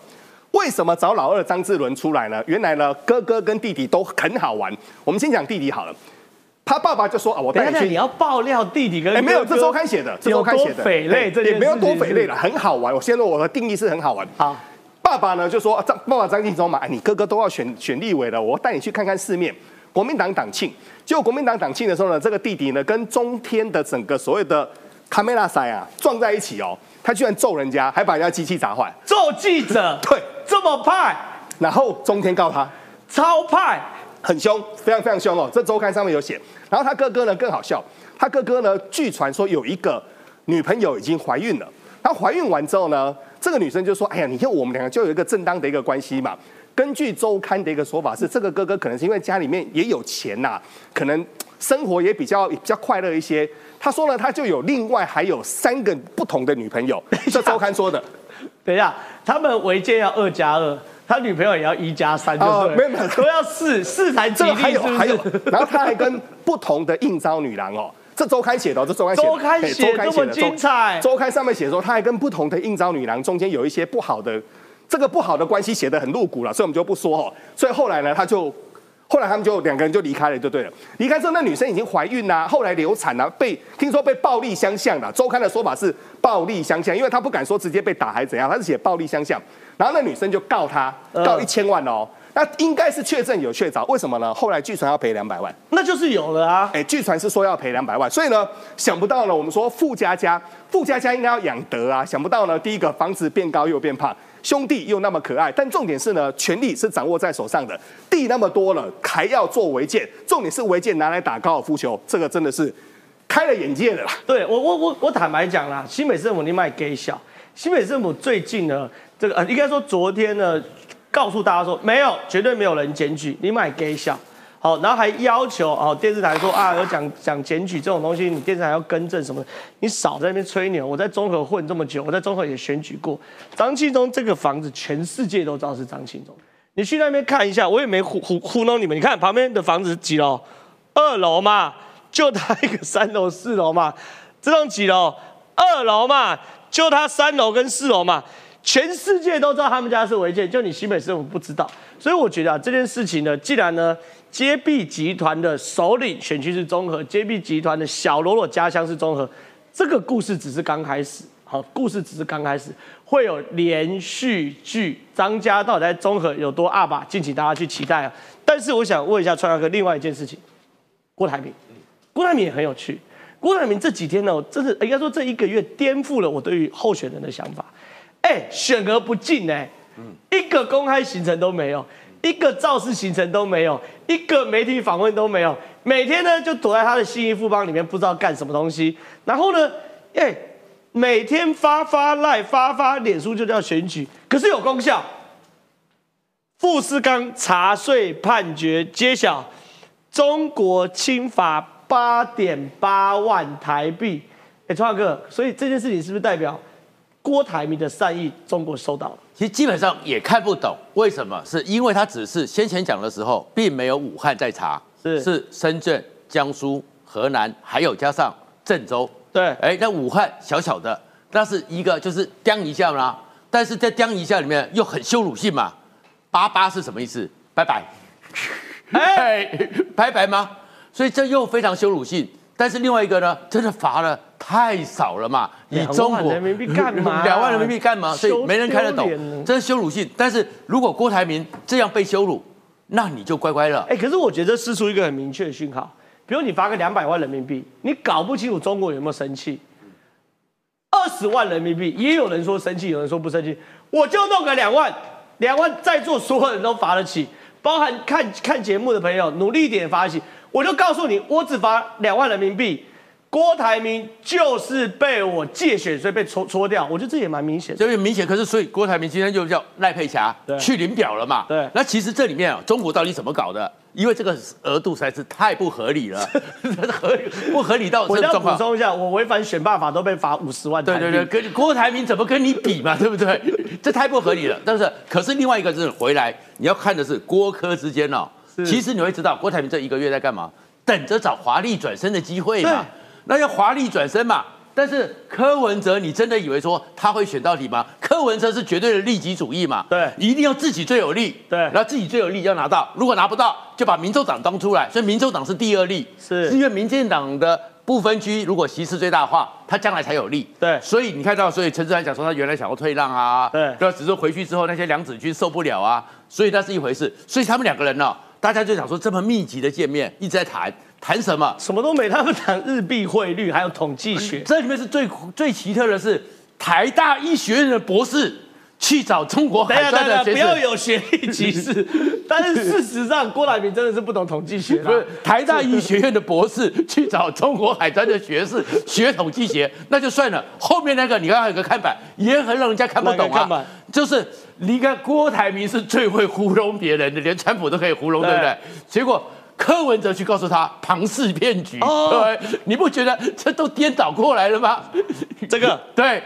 为什么找老二张志伦出来呢？原来呢，哥哥跟弟弟都很好玩。我们先讲弟弟好了，他爸爸就说啊，我带你去你要爆料弟弟跟哎，没有，哥哥这周刊写的，这周刊写的，匪类，这件也没有多匪类了，很好玩。我先说我的定义是很好玩。好，爸爸呢就说张爸爸张庆忠嘛，哎，你哥哥都要选选立委了，我带你去看看世面。国民党党庆，结果国民党党庆的时候呢，这个弟弟呢跟中天的整个所谓的卡梅拉塞啊撞在一起哦，他居然揍人家，还把人家机器砸坏。揍记者，对，这么派，然后中天告他，超派，很凶，非常非常凶哦。这周刊上面有写。然后他哥哥呢更好笑，他哥哥呢据传说有一个女朋友已经怀孕了，然后怀孕完之后呢，这个女生就说：“哎呀，你看我们两个就有一个正当的一个关系嘛。”根据周刊的一个说法是，这个哥哥可能是因为家里面也有钱呐、可能生活也比较比较快乐一些。他说了，他就有另外还有三个不同的女朋友，这周刊说的。等一下，他们违建要二加二，他女朋友也要一加三，对不对？哦没有没有都要四，四才吉这个还利，是还有是？，然后他还跟不同的应招女郎哦，这周刊写的哦，这周刊写的周刊对写这么精彩周周刊上面写说，他还跟不同的应招女郎中间有一些不好的，这个不好的关系写的很露骨了，所以我们就不说哦。所以后来呢，他就后来他们就两个人就离开了，就对了。离开之后，那女生已经怀孕啦、后来流产啦、被听说被暴力相向了。周刊的说法是暴力相向，因为他不敢说直接被打还是怎样，他是写暴力相向。然后那女生就告他，告嗯一千万哦。那应该是确证有确凿，为什么呢？后来据传要赔两百万，那就是有了啊。哎，据传是说要赔两百万，所以呢，想不到呢，我们说富家家，富家家应该要养德啊，想不到呢，第一个房子变高又变胖，兄弟又那么可爱，但重点是呢，权力是掌握在手上的，地那么多了，还要做违建，重点是违建拿来打高尔夫球，这个真的是开了眼界了啦。对我我我我坦白讲啦，新北政府你卖给小，新北政府最近呢，这个呃应该说昨天呢，告诉大家说没有，绝对没有人检举，你买给小。好，然后还要求哦，电视台说啊，有讲讲检举这种东西，你电视台要更正什么？你少在那边吹牛。我在中和混这么久，我在中和也选举过。张庆忠这个房子，全世界都知道是张庆忠。你去那边看一下，我也没糊糊糊弄你们。你看旁边的房子几楼？二楼嘛，就他一个三楼四楼嘛。这栋几楼？二楼嘛，就他三楼跟四楼嘛。全世界都知道他们家是违建，就你新北市政府不知道。所以我觉得啊，这件事情呢，既然呢。接币集团的首领选区是综合，接币集团的小罗罗家乡是综合，这个故事只是刚开始，好，故事只是刚开始，会有连续剧。张家到底在综合有多阿吧，敬请大家去期待啊！但是我想问一下川哥，另外一件事情，郭台铭，郭台铭也很有趣。郭台铭这几天呢，我真是应该说这一个月颠覆了我对于候选人的想法。哎，选而不进哎，一个公开行程都没有。一个造势行程都没有，一个媒体访问都没有，每天呢就躲在他的新衣富邦里面，不知道干什么东西。然后呢，哎，每天发发赖发发脸书就叫选举，可是有功效。富士康查税判决揭晓，中国侵罚八点八万台币。哎，川哥，所以这件事情是不是代表郭台铭的善意，中国收到了？其实基本上也看不懂为什么，是因为他只是先前讲的时候，并没有武汉在查，是是深圳、江苏、河南，还有加上郑州。对，哎，那武汉小小的，那是一个就是掂一下啦，但是在掂一下里面又很羞辱性嘛。八八是什么意思？拜拜，哎，拜拜吗？所以这又非常羞辱性。但是另外一个呢，真的罚了太少了嘛？你中国人民币干嘛？两万人民币干嘛？所以没人看得懂，这是羞辱性。但是如果郭台铭这样被羞辱，那你就乖乖了。哎，可是我觉得释出一个很明确的讯号，比如你罚个两百万人民币，你搞不清楚中国有没有生气。二十万人民币，也有人说生气，有人说不生气，我就弄个两万，两万在座所有人都罚得起，包含看看节目的朋友，努力一点罚得起。我就告诉你，我只罚两万人民币，郭台铭就是被我借选，所以被搓搓掉。我觉得这也蛮明显，这也明显。可是，所以郭台铭今天就叫赖佩霞去领表了嘛？对。那其实这里面啊，中国到底怎么搞的？因为这个额度实在是太不合理了，合 理不合理到我要补充一下，我违反选罢法都被罚五十万。对对对，跟郭台铭怎么跟你比嘛？对不对？这太不合理了。但是，可是另外一个是回来，你要看的是郭科之间哦。其实你会知道，郭台铭这一个月在干嘛？等着找华丽转身的机会嘛？那要华丽转身嘛？但是柯文哲，你真的以为说他会选到底吗？柯文哲是绝对的利己主义嘛？对，一定要自己最有利。对，然后自己最有利要拿到，如果拿不到，就把民众党当出来。所以民众党是第二利，是因为民进党的不分区如果席次最大化，他将来才有利。对，所以你看到，所以陈志安讲说他原来想要退让啊，对，对，只是回去之后那些梁子军受不了啊，所以那是一回事。所以他们两个人呢？大家就想说，这么密集的见面，一直在谈谈什么？什么都没，他们谈日币汇率，还有统计学。这里面是最最奇特的是，台大医学院的博士去找中国海专的学不要有学历歧视。但是事实上，郭台铭真的是不懂统计学。不是台大医学院的博士 去找中国海专的学士 学统计学，那就算了。后面那个，你刚刚有个看板，也很让人家看不懂啊。就是。你看郭台铭是最会糊弄别人的，连川普都可以糊弄，对不对？结果柯文哲去告诉他庞氏骗局，对，你不觉得这都颠倒过来了吗？这个 对，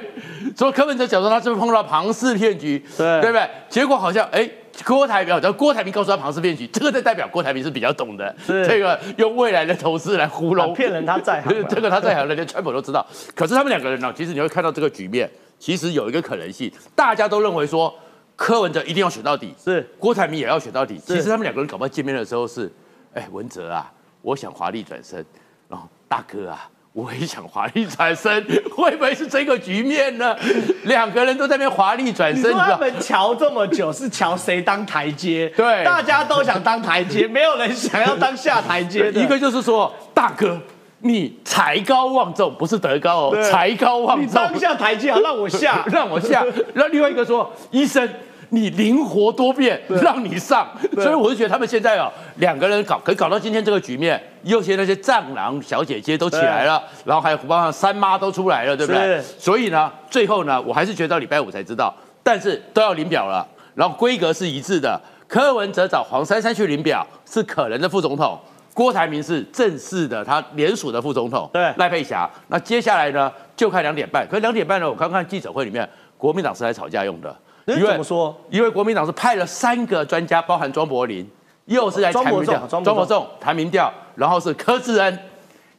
所以柯文哲讲说他是不是碰到庞氏骗局，对，对不对？结果好像哎，郭台铭，叫郭台铭告诉他庞氏骗局，这个在代表郭台铭是比较懂的，这个用未来的投资来糊弄骗人，他在行，这个他在行，连川普都知道。可是他们两个人呢，其实你会看到这个局面，其实有一个可能性，大家都认为说。柯文哲一定要选到底，是郭台铭也要选到底。其实他们两个人搞不好见面的时候是，哎，文哲啊，我想华丽转身，然后大哥啊，我也想华丽转身，会不会是这个局面呢？两个人都在那边华丽转身，他们瞧这么久是瞧谁当台阶？对，大家都想当台阶，没有人想要当下台阶一个就是说，大哥，你才高望重，不是德高哦，才高望重，你当下台阶，让我下，让我下。然后另外一个说，医生。你灵活多变，让你上，所以我就觉得他们现在哦，两个人搞，可以搞到今天这个局面，有些那些藏狼小姐姐都起来了，然后还有包括三妈都出来了，对不对？所以呢，最后呢，我还是觉得到礼拜五才知道，但是都要领表了，然后规格是一致的。柯文哲找黄珊珊去领表是可能的副总统，郭台铭是正式的他联署的副总统，对，赖佩霞。那接下来呢，就看两点半。可两点半呢，我刚看记者会里面，国民党是来吵架用的。因为怎么说？因为国民党是派了三个专家，包含庄柏林，又是来谈民调，庄柏仲。谈民调，然后是柯志恩，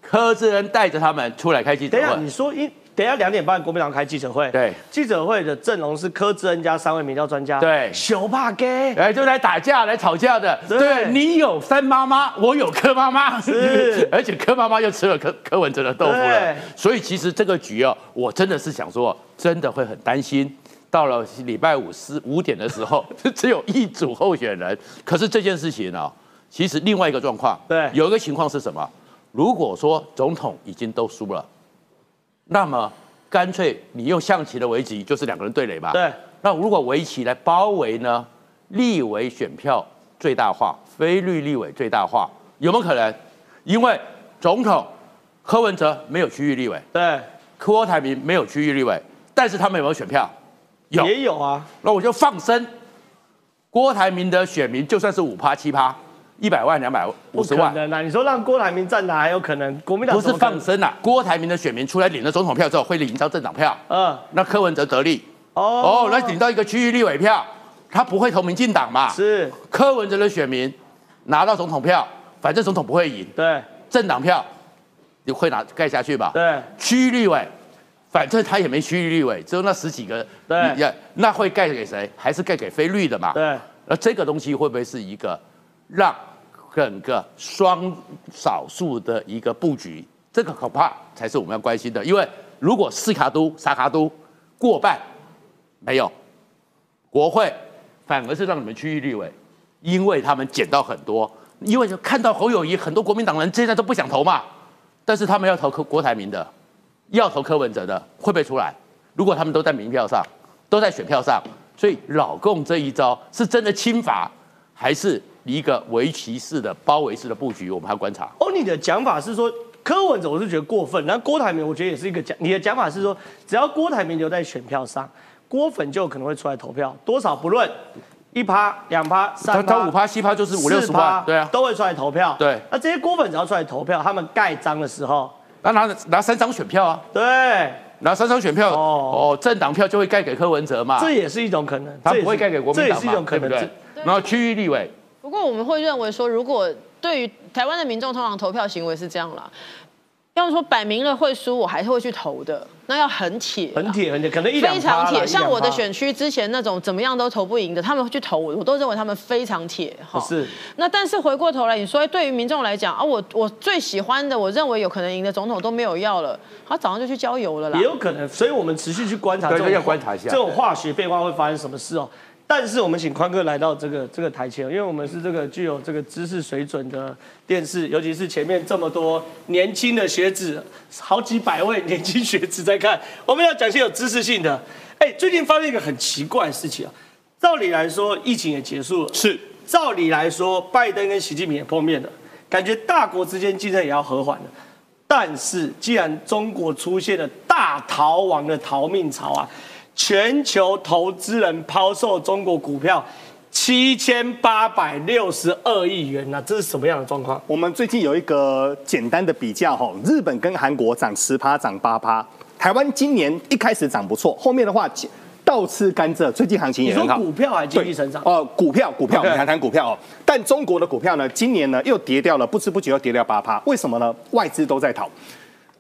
柯志恩带着他们出来开记者会。等下，你说一等下两点半国民党开记者会，对，记者会的阵容是柯志恩加三位民调专家，对，小怕给，哎，就来打架来吵架的，对，你有三妈妈，我有柯妈妈，是，而且柯妈妈又吃了柯柯文哲的豆腐了，所以其实这个局哦，我真的是想说，真的会很担心。到了礼拜五四五点的时候，只有一组候选人。可是这件事情呢，其实另外一个状况，对，有一个情况是什么？如果说总统已经都输了，那么干脆你用象棋的围棋，就是两个人对垒吧。对。那如果围棋来包围呢？立委选票最大化，非绿立委最大化，有没有可能？因为总统柯文哲没有区域立委，对，柯台铭没有区域立委，但是他们有没有选票？有也有啊，那我就放生郭台铭的选民，就算是五趴七趴，一百万两百五十万。那你说让郭台铭站台还有可能？国民党不是放生啊，郭台铭的选民出来领了总统票之后，会领到政党票。嗯，那柯文哲得利。哦哦，那领到一个区域立委票，他不会投民进党嘛？是柯文哲的选民拿到总统票，反正总统不会赢。对，政党票你会拿盖下去吧？对，区域立委。反正他也没区域立委，只有那十几个，对，那会盖给谁？还是盖给非绿的嘛？对，那这个东西会不会是一个让整个双少数的一个布局？这个恐怕才是我们要关心的。因为如果斯卡都、沙卡都过半没有，国会反而是让你们区域立委，因为他们捡到很多，因为就看到侯友谊很多国民党人现在都不想投嘛，但是他们要投郭郭台民的。要投柯文哲的会不会出来？如果他们都在民票上，都在选票上，所以老共这一招是真的轻罚，还是一个围棋式的包围式的布局？我们还要观察。哦，你的讲法是说柯文哲，我是觉得过分。然后郭台铭，我觉得也是一个讲。你的讲法是说，只要郭台铭留在选票上，郭粉就可能会出来投票，多少不论，一趴、两趴、三趴、五趴、七趴，就是五六十趴，对啊，都会出来投票。对，那这些郭粉只要出来投票，他们盖章的时候。那拿拿三张选票啊？对，拿三张选票哦，政党票就会盖给柯文哲嘛？这也是一种可能，他不会盖给国民党嘛？对不对？然后区域立委。不过我们会认为说，如果对于台湾的民众通常投票行为是这样啦。要是说摆明了会输，我还是会去投的。那要很铁，很铁，很铁，可能一非常铁。像我的选区之前那种怎么样都投不赢的，他们去投我，我都认为他们非常铁。哈，是。那但是回过头来，你说对于民众来讲啊，我我最喜欢的，我认为有可能赢的总统都没有要了，他早上就去郊游了啦。也有可能，所以我们持续去观察，对，要观察一下这种化学变化会发生什么事哦。但是我们请宽哥来到这个这个台前，因为我们是这个具有这个知识水准的电视，尤其是前面这么多年轻的学子，好几百位年轻学子在看，我们要讲些有知识性的。哎，最近发生一个很奇怪的事情啊，照理来说疫情也结束了，是，照理来说拜登跟习近平也碰面了，感觉大国之间竞争也要和缓了。但是既然中国出现了大逃亡的逃命潮啊！全球投资人抛售中国股票七千八百六十二亿元呐，这是什么样的状况？我们最近有一个简单的比较哈，日本跟韩国涨十趴，涨八趴，台湾今年一开始涨不错，后面的话倒吃甘蔗，最近行情也很好。股票还继续成长？哦，股票股票，我们谈谈股票哦。但中国的股票呢，今年呢又跌掉了，不知不觉又跌掉八趴，为什么呢？外资都在逃，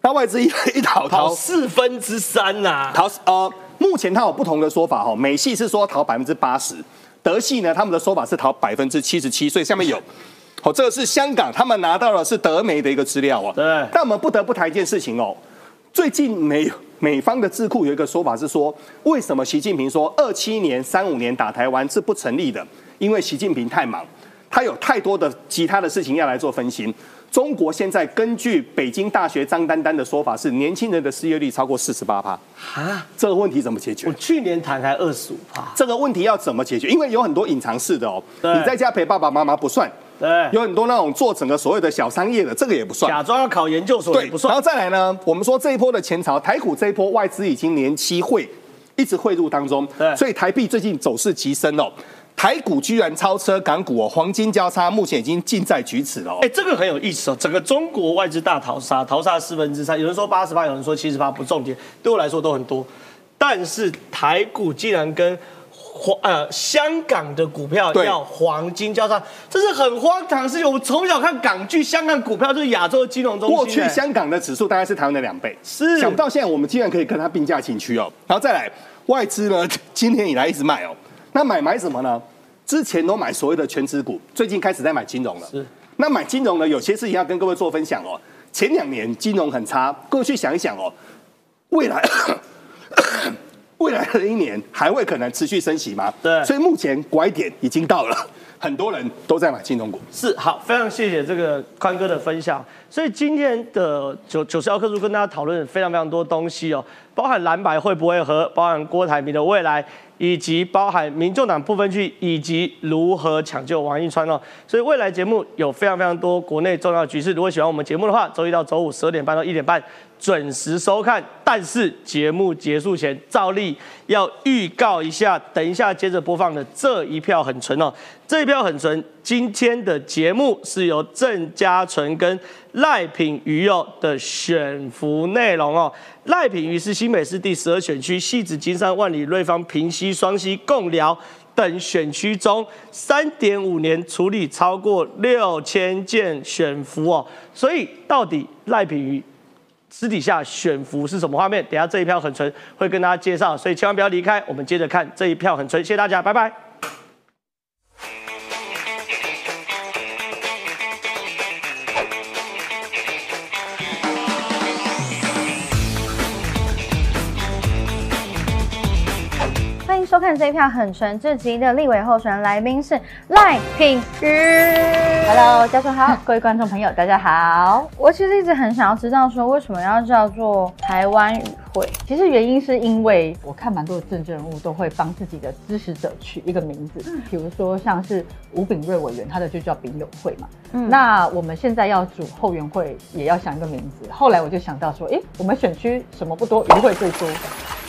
那外资一 一逃逃四分之三呐，逃呃。目前它有不同的说法哈，美系是说逃百分之八十，德系呢他们的说法是逃百分之七十七，所以下面有好，这个是香港，他们拿到的是德媒的一个资料啊。对。但我们不得不谈一件事情哦，最近美美方的智库有一个说法是说，为什么习近平说二七年、三五年打台湾是不成立的？因为习近平太忙，他有太多的其他的事情要来做分析。中国现在根据北京大学张丹丹的说法是，年轻人的失业率超过四十八趴。啊，这个问题怎么解决？我去年谈才二十五趴。这个问题要怎么解决？因为有很多隐藏式的哦，你在家陪爸爸妈妈不算。对，有很多那种做整个所谓的小商业的，这个也不算。假装要考研究所也不算。然后再来呢，我们说这一波的前朝，台股这一波外资已经连期汇一直汇入当中，对，所以台币最近走势急升哦。台股居然超车港股哦，黄金交叉目前已经近在咫尺了。哎，这个很有意思哦。整个中国外资大逃杀，逃杀四分之三，有人说八十八，有人说七十八，不重点，对我来说都很多。但是台股竟然跟黄呃香港的股票要黄金交叉，这是很荒唐的事情。我们从小看港剧，香港股票就是亚洲金融中心。过去香港的指数大概是台湾的两倍，是想不到现在我们竟然可以跟它并驾齐驱哦。然后再来外资呢，今年以来一直卖哦。那买买什么呢？之前都买所谓的全职股，最近开始在买金融了。是，那买金融呢，有些事情要跟各位做分享哦。前两年金融很差，各位去想一想哦，未来未来的一年还会可能持续升息吗？对，所以目前拐点已经到了，很多人都在买金融股。是，好，非常谢谢这个宽哥的分享。所以今天的九九十二课书跟大家讨论非常非常多东西哦，包含蓝白会不会和，包含郭台铭的未来。以及包含民众党部分区，以及如何抢救王一川哦，所以未来节目有非常非常多国内重要局势。如果喜欢我们节目的话，周一到周五十二点半到一点半准时收看。但是节目结束前，照例要预告一下，等一下接着播放的这一票很纯哦，这一票很纯。今天的节目是由郑家纯跟赖品妤哦的选服内容哦。赖品妤是新北市第十二选区戏子金山万里瑞芳平溪双溪共寮等选区中三点五年处理超过六千件选服哦，所以到底赖品妤私底下选服是什么画面？等下这一票很纯会跟大家介绍，所以千万不要离开，我们接着看这一票很纯，谢谢大家，拜拜。收看这一票很纯，至极的立委候选人来宾是赖品妤。Hello，教授好，各位观众朋友大家好。我其实一直很想要知道，说为什么要叫做台湾语会？其实原因是因为我看蛮多的政治人物都会帮自己的支持者取一个名字，比如说像是吴炳瑞委员，他的就叫炳友会嘛。嗯，那我们现在要组后援会，也要想一个名字。后来我就想到说，哎，我们选区什么不多，余会最多。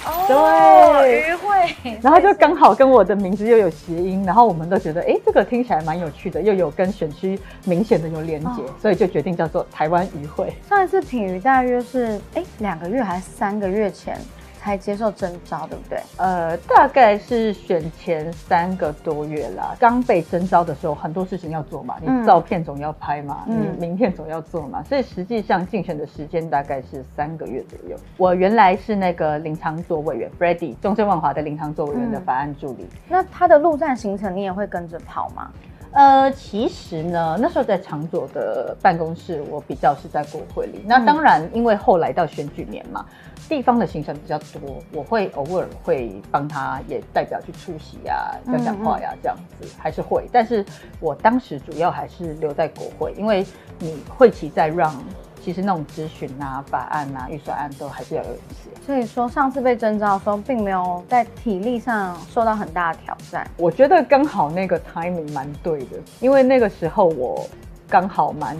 哦对，余会，然后就刚好跟我的名字又有谐音，然后我们都觉得，哎，这个听起来蛮有趣的，又有跟选区明显的有连接，所以就决定叫做台湾余会。上一次品鱼大约是，哎，两个月还是三个月前？才接受征招，对不对？呃，大概是选前三个多月啦。刚被征招的时候，很多事情要做嘛，你照片总要拍嘛，你名片总要做嘛，所以实际上竞选的时间大概是三个月左右。我原来是那个林长佐委员 f r e d d y 中正万华的林长佐委员的法案助理。那他的陆战行程，你也会跟着跑吗？呃，其实呢，那时候在长佐的办公室，我比较是在国会里。那当然，因为后来到选举年嘛。地方的行程比较多，我会偶尔会帮他也代表去出席呀、讲讲话呀，这样子还是会。但是我当时主要还是留在国会，因为你会期在让，其实那种咨询啊、法案啊、预算案都还是要有一些。所以说上次被征召的时候，并没有在体力上受到很大的挑战。我觉得刚好那个 timing 蛮对的，因为那个时候我刚好蛮。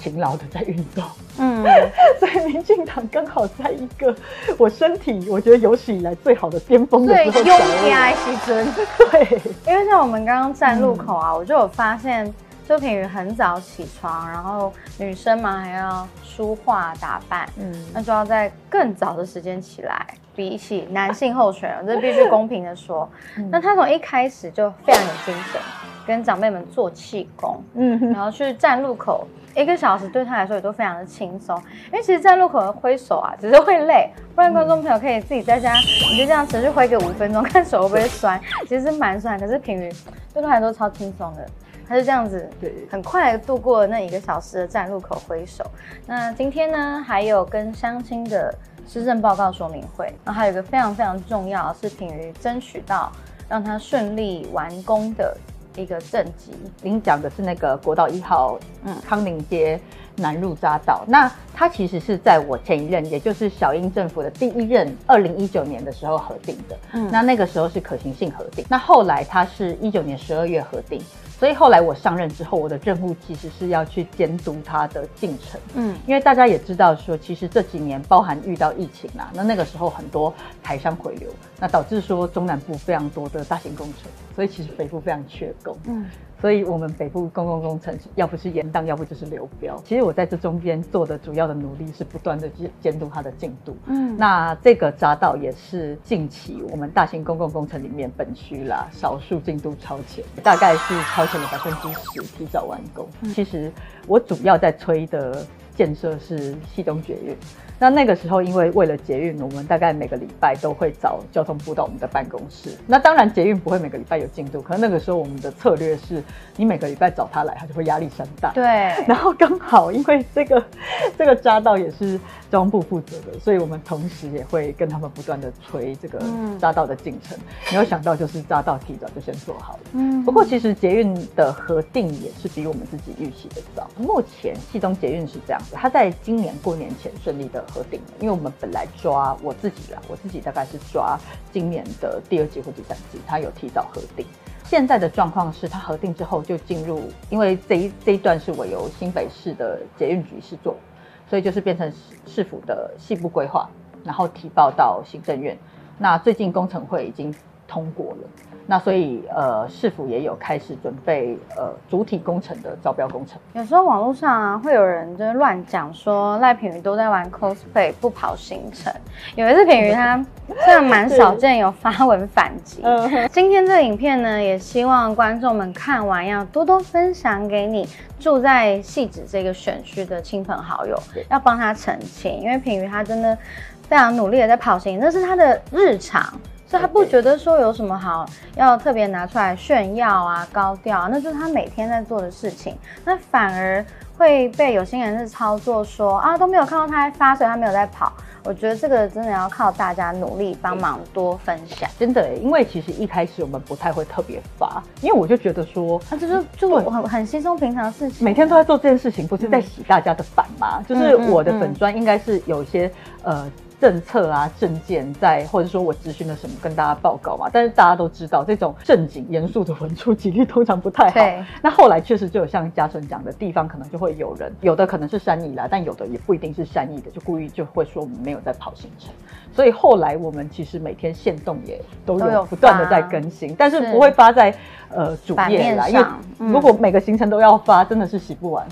勤劳的在运动，嗯，所以民进党刚好在一个我身体我觉得有史以来最好的巅峰的时候，对，因为像我们刚刚站路口啊，我就有发现周品宇很早起床，然后女生嘛还要梳化打扮，嗯，那就要在更早的时间起来，比起男性候选人，这必须公平的说，那他从一开始就非常有精神，跟长辈们做气功，嗯，然后去站路口。一个小时对他来说也都非常的轻松，因为其实，在路口挥手啊，只是会累，不然观众朋友可以自己在家，你就这样持续挥个五分钟，看手会不会酸，其实蛮酸，可是平鱼对他来说超轻松的。他就这样子，很快度过那一个小时的站路口挥手。那今天呢，还有跟相亲的施政报告说明会，然后还有一个非常非常重要，是品瑜争取到让他顺利完工的一个政绩。您讲的是那个国道一号，嗯，康宁街。南入匝道，那它其实是在我前一任，也就是小英政府的第一任，二零一九年的时候核定的。嗯，那那个时候是可行性核定，那后来它是一九年十二月核定。所以后来我上任之后，我的任务其实是要去监督它的进程。嗯，因为大家也知道说，其实这几年包含遇到疫情啊，那那个时候很多台商回流，那导致说中南部非常多的大型工程，所以其实北部非常缺工。嗯。所以，我们北部公共工程要不是延宕，要不就是流标。其实我在这中间做的主要的努力是不断的监监督它的进度。嗯，那这个匝道也是近期我们大型公共工程里面本区啦，少数进度超前，大概是超前了百分之十，提早完工。其实我主要在催的建设是西东捷运。那那个时候，因为为了捷运，我们大概每个礼拜都会找交通部到我们的办公室。那当然，捷运不会每个礼拜有进度，可是那个时候我们的策略是，你每个礼拜找他来，他就会压力山大。对。然后刚好，因为这个这个匝道也是交通部负责的，所以我们同时也会跟他们不断的催这个匝道的进程。没有想到，就是匝道提早就先做好了。嗯。不过其实捷运的核定也是比我们自己预期的早。目前系东捷运是这样子，它在今年过年前顺利的。核定，因为我们本来抓我自己啦，我自己大概是抓今年的第二季或第三季，它有提早核定。现在的状况是，它核定之后就进入，因为这一这一段是我由新北市的捷运局是做，所以就是变成市府的细部规划，然后提报到行政院。那最近工程会已经通过了。那所以，呃，市府也有开始准备，呃，主体工程的招标工程。有时候网络上啊，会有人就是乱讲说赖品瑜都在玩 cosplay，不跑行程。有一次品瑜他 虽然蛮少见，有发文反击。今天这个影片呢，也希望观众们看完要多多分享给你住在戏子这个选区的亲朋好友，要帮他澄清，因为品瑜他真的非常努力的在跑行，那是他的日常。所以他不觉得说有什么好要特别拿出来炫耀啊、高调，啊那就是他每天在做的事情。那反而会被有心人是操作说啊都没有看到他在发，所以他没有在跑。我觉得这个真的要靠大家努力帮忙多分享。真的，因为其实一开始我们不太会特别发，因为我就觉得说，啊就是就我很很稀松平常的事情，每天都在做这件事情，不是在洗大家的版吗？就是我的粉砖应该是有一些呃。政策啊，证件在，或者说我咨询了什么，跟大家报告嘛。但是大家都知道，这种正经严肃的文出几率通常不太好。那后来确实就有像嘉纯讲的地方，可能就会有人，有的可能是善意啦，但有的也不一定是善意的，就故意就会说我们没有在跑行程。所以后来我们其实每天线动也都有不断的在更新，但是不会发在呃主页啦，因为如果每个行程都要发，真的是洗不完。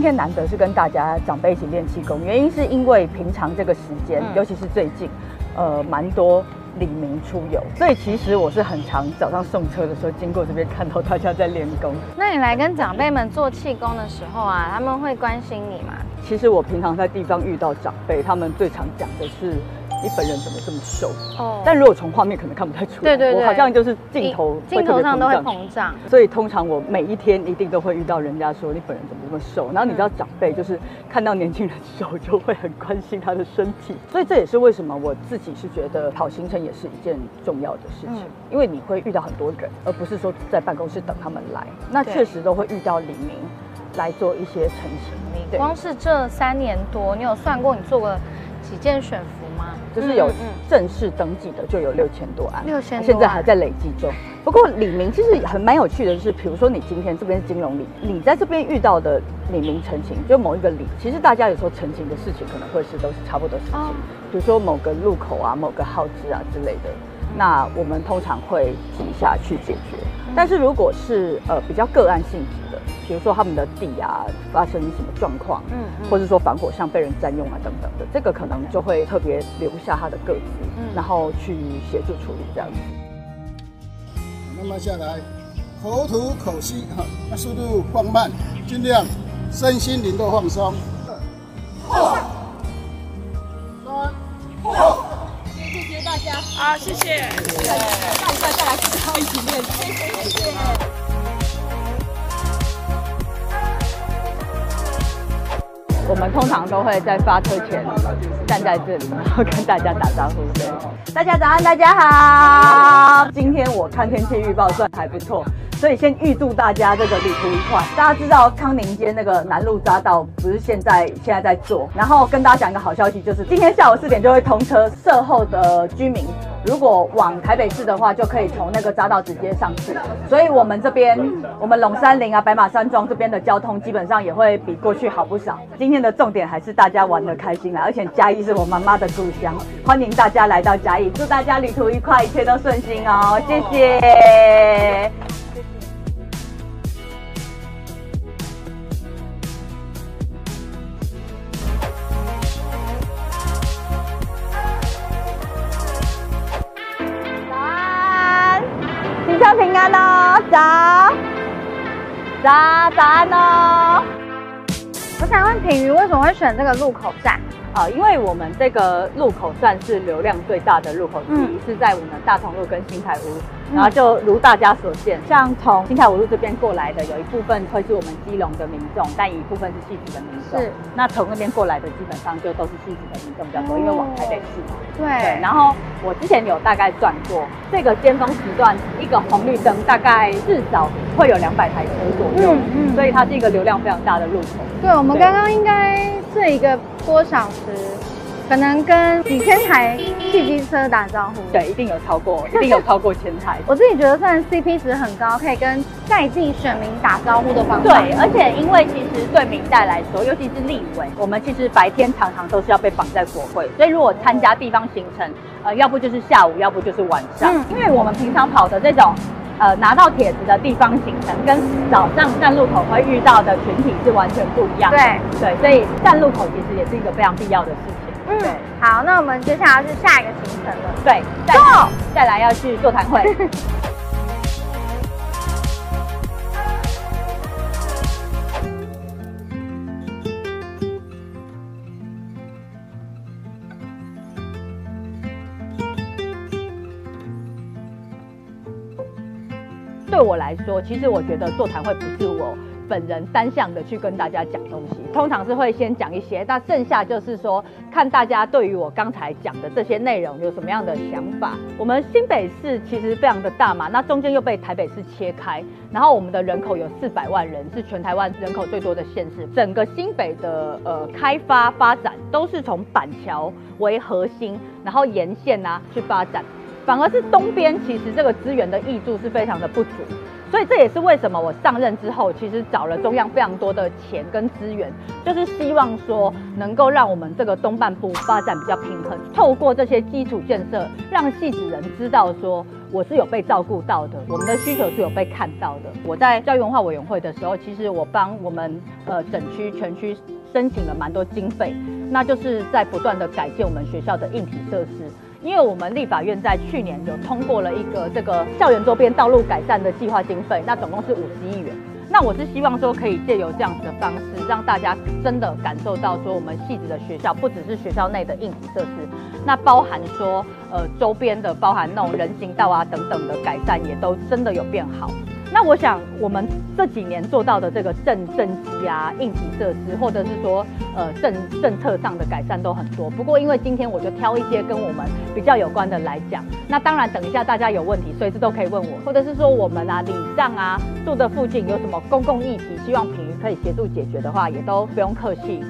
今天难得是跟大家长辈一起练气功，原因是因为平常这个时间，尤其是最近，呃，蛮多李明出游，所以其实我是很常早上送车的时候经过这边，看到大家在练功。那你来跟长辈们做气功的时候啊，他们会关心你吗？其实我平常在地方遇到长辈，他们最常讲的是。你本人怎么这么瘦？哦，但如果从画面可能看不太出来。对对对，我好像就是镜头镜头上都会膨胀，所以通常我每一天一定都会遇到人家说你本人怎么这么瘦。然后你知道长辈就是看到年轻人瘦就会很关心他的身体，所以这也是为什么我自己是觉得跑行程也是一件重要的事情，因为你会遇到很多人，而不是说在办公室等他们来。那确实都会遇到李明来做一些成型。你光是这三年多，你有算过你做过几件选服？就是有正式登记的就有六千多案，六千，现在还在累积中。不过李明其实很蛮有趣的，是比如说你今天这边是金融里，你在这边遇到的李明澄清，就某一个李，其实大家有时候澄清的事情可能会是都是差不多事情，比如说某个路口啊、某个号志啊之类的，那我们通常会提下去解决。但是如果是呃比较个案性质的。比如说他们的地啊发生什么状况，嗯，或者说防火巷被人占用啊等等的，这个可能就会特别留下他的个资，嗯，然后去协助处理这样子。慢慢下来，口吐口吸，哈，那速度放慢，尽量身心灵都放松。二三，好，谢谢。下一下下来，大家一起练，谢谢，我们通常都会在发车前站在这里，然后跟大家打招呼。对，大家早安，大家好。今天我看天气预报算还不错。所以先预祝大家这个旅途愉快。大家知道康宁街那个南路匝道不是现在现在在做，然后跟大家讲一个好消息，就是今天下午四点就会通车。社后的居民如果往台北市的话，就可以从那个匝道直接上去。所以我们这边，我们龙山林啊、白马山庄这边的交通基本上也会比过去好不少。今天的重点还是大家玩的开心啦，而且嘉义是我妈妈的故乡，欢迎大家来到嘉义，祝大家旅途愉快，一切都顺心哦，谢谢。平安哦，早，早早安哦。我想问品瑜为什么会选这个路口站？啊，因为我们这个路口算是流量最大的路口之一，是在我们大同路跟新台屋。然后就如大家所见，像从新泰五路这边过来的，有一部分会是我们基隆的民众，但一部分是戏子的民众。是。那从那边过来的，基本上就都是戏子的民众比较多，因为往台北去嘛。对。对。然后我之前有大概算过，这个尖峰时段一个红绿灯大概至少会有两百台车左右。嗯嗯。所以它是一个流量非常大的路口。对，我们刚刚应该是一个多小时。可能跟几千台汽机车打招呼，对，一定有超过，一定有超过千台。我自己觉得算 CP 值很高，可以跟在地选民打招呼的方式。对，而且因为其实对民代来说，尤其是立委，我们其实白天常常都是要被绑在国会，所以如果参加地方行程，呃，要不就是下午，要不就是晚上。嗯，因为我们平常跑的这种，呃，拿到帖子的地方行程，跟早上站路口会遇到的群体是完全不一样。对对，所以站路口其实也是一个非常必要的事情。嗯，好，那我们接下来是下一个行程了。对，再再来要去座谈会。对我来说，其实我觉得座谈会不是我。本人单向的去跟大家讲东西，通常是会先讲一些，那剩下就是说看大家对于我刚才讲的这些内容有什么样的想法。我们新北市其实非常的大嘛，那中间又被台北市切开，然后我们的人口有四百万人，是全台湾人口最多的县市。整个新北的呃开发发展都是从板桥为核心，然后沿线啊去发展，反而是东边其实这个资源的挹注是非常的不足。所以这也是为什么我上任之后，其实找了中央非常多的钱跟资源，就是希望说能够让我们这个东半部发展比较平衡。透过这些基础建设，让戏子人知道说我是有被照顾到的，我们的需求是有被看到的。我在教育文化委员会的时候，其实我帮我们呃整区全区申请了蛮多经费，那就是在不断的改建我们学校的硬体设施。因为我们立法院在去年有通过了一个这个校园周边道路改善的计划经费，那总共是五十亿元。那我是希望说可以借由这样子的方式，让大家真的感受到说我们戏子的学校不只是学校内的硬体设施，那包含说呃周边的，包含那种人行道啊等等的改善，也都真的有变好。那我想，我们这几年做到的这个政政绩啊、硬体设施，或者是说呃政政策上的改善都很多。不过，因为今天我就挑一些跟我们比较有关的来讲。那当然，等一下大家有问题，随时都可以问我，或者是说我们啊、礼上啊住的附近有什么公共议题，希望品瑜可以协助解决的话，也都不用客气。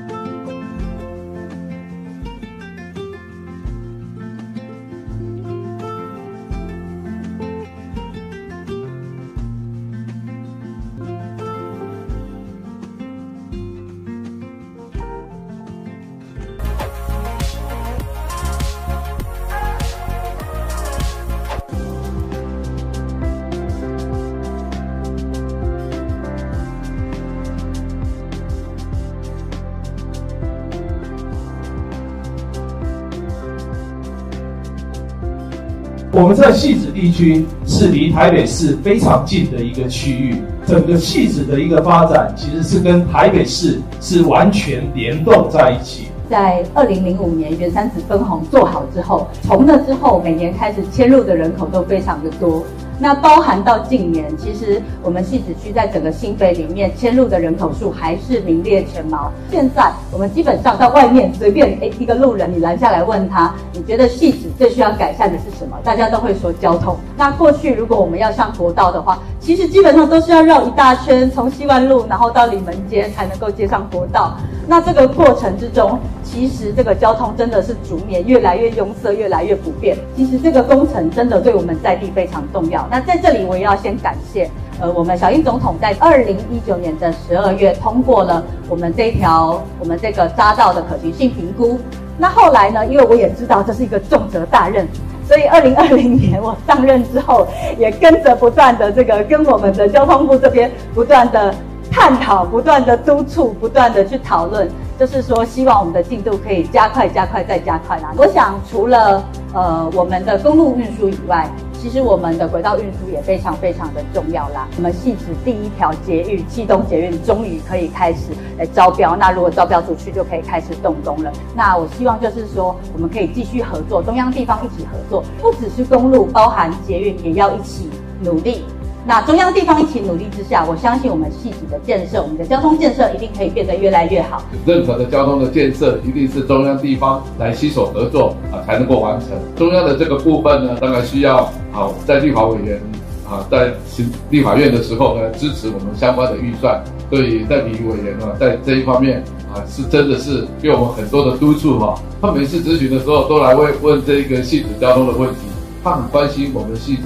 戏子地区是离台北市非常近的一个区域，整个戏子的一个发展其实是跟台北市是完全联动在一起。在二零零五年原三子分红做好之后，从那之后每年开始迁入的人口都非常的多。那包含到近年，其实我们戏子区在整个新北里面迁入的人口数还是名列前茅。现在我们基本上到外面随便诶一个路人，你拦下来问他，你觉得戏子最需要改善的是什么？大家都会说交通。那过去如果我们要上国道的话，其实基本上都是要绕一大圈，从西湾路然后到里门街才能够接上国道。那这个过程之中，其实这个交通真的是逐年越来越拥塞，越来越不便。其实这个工程真的对我们在地非常重要。那在这里我也要先感谢，呃，我们小英总统在二零一九年的十二月通过了我们这条我们这个匝道的可行性评估。那后来呢，因为我也知道这是一个重责大任，所以二零二零年我上任之后，也跟着不断的这个跟我们的交通部这边不断的。探讨，不断的督促，不断的去讨论，就是说，希望我们的进度可以加快、加快再加快啦。我想，除了呃我们的公路运输以外，其实我们的轨道运输也非常非常的重要啦。我们戏子第一条捷运，气动捷运终于可以开始来招标，那如果招标出去，就可以开始动工了。那我希望就是说，我们可以继续合作，中央地方一起合作，不只是公路，包含捷运也要一起努力。那中央地方一起努力之下，我相信我们戏子的建设，我们的交通建设一定可以变得越来越好。任何的交通的建设，一定是中央地方来携手合作啊，才能够完成。中央的这个部分呢，当然需要啊，在立法委员啊，在行立法院的时候呢，支持我们相关的预算。所以代理委员呢，在这一方面啊，是真的是给我们很多的督促哈。他每次咨询的时候，都来问问这个戏子交通的问题，他很关心我们戏子。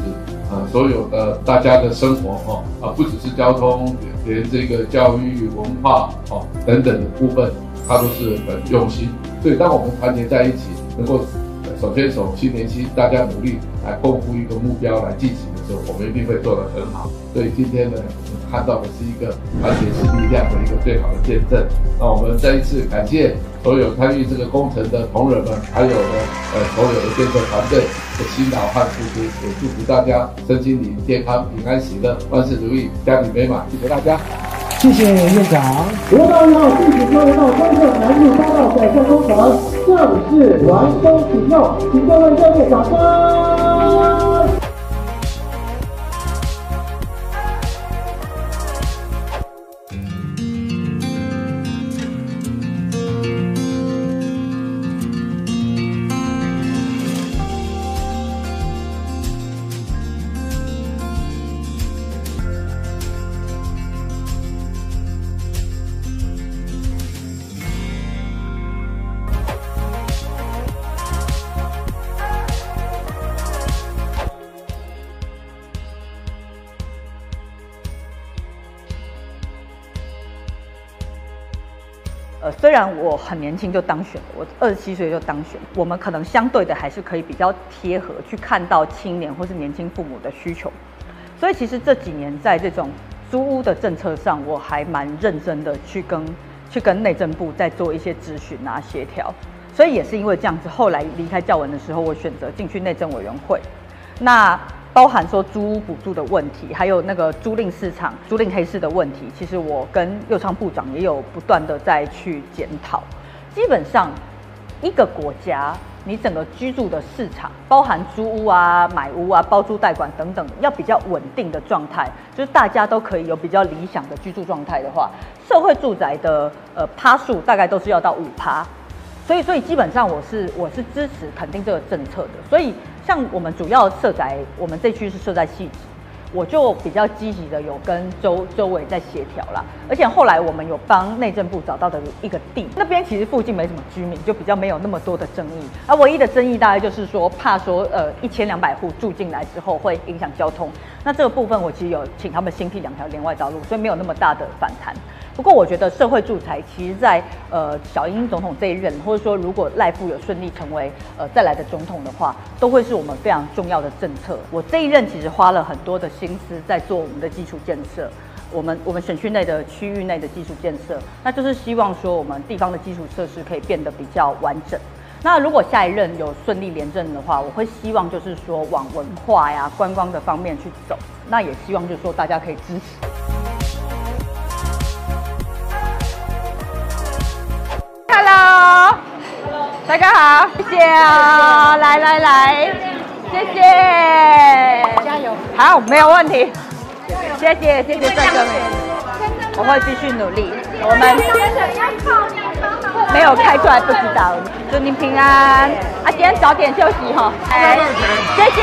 所有的大家的生活哦，啊，不只是交通，连这个教育、文化哦等等的部分，他都是很用心。所以，当我们团结在一起，能够手牵手、心连心，大家努力来共赴一个目标来进行的时候，我们一定会做得很好。所以今天呢，我们看到的是一个团结是力量的一个最好的见证。那我们再一次感谢。所有参与这个工程的同仁们，还有呢，呃，所有的建设团队的辛劳和付出，也祝福大家身心灵健康、平安喜乐、万事如意、家庭美满。谢谢大家，谢谢院长。国道一号地址交流道东侧南入匝道改善工程正式完工启用，请各位热烈掌声。呃，虽然我很年轻就当选了，我二十七岁就当选，我们可能相对的还是可以比较贴合去看到青年或是年轻父母的需求，所以其实这几年在这种租屋的政策上，我还蛮认真的去跟去跟内政部在做一些咨询啊协调，所以也是因为这样子，后来离开教文的时候，我选择进去内政委员会，那。包含说租屋补助的问题，还有那个租赁市场、租赁黑市的问题，其实我跟右昌部长也有不断的在去检讨。基本上，一个国家你整个居住的市场，包含租屋啊、买屋啊、包租代管等等，要比较稳定的状态，就是大家都可以有比较理想的居住状态的话，社会住宅的呃趴数大概都是要到五趴。所以，所以基本上我是我是支持肯定这个政策的。所以，像我们主要设在我们这区是设在戏子，我就比较积极的有跟周周围在协调啦。而且后来我们有帮内政部找到的一个地，那边其实附近没什么居民，就比较没有那么多的争议。而唯一的争议大概就是说，怕说呃一千两百户住进来之后会影响交通。那这个部分我其实有请他们新辟两条连外道路，所以没有那么大的反弹。不过，我觉得社会住宅其实，在呃小英总统这一任，或者说如果赖富有顺利成为呃再来的总统的话，都会是我们非常重要的政策。我这一任其实花了很多的心思在做我们的基础建设，我们我们选区内的区域内的基础建设，那就是希望说我们地方的基础设施可以变得比较完整。那如果下一任有顺利连任的话，我会希望就是说往文化呀、观光的方面去走。那也希望就是说大家可以支持。Hello，大家好，谢谢啊，来来来，谢谢，加油，好，没有问题，谢谢谢谢帅哥们，我会继续努力，我们没有开出来不知道，祝您平安。啊，今天早点休息哈，哎，谢谢，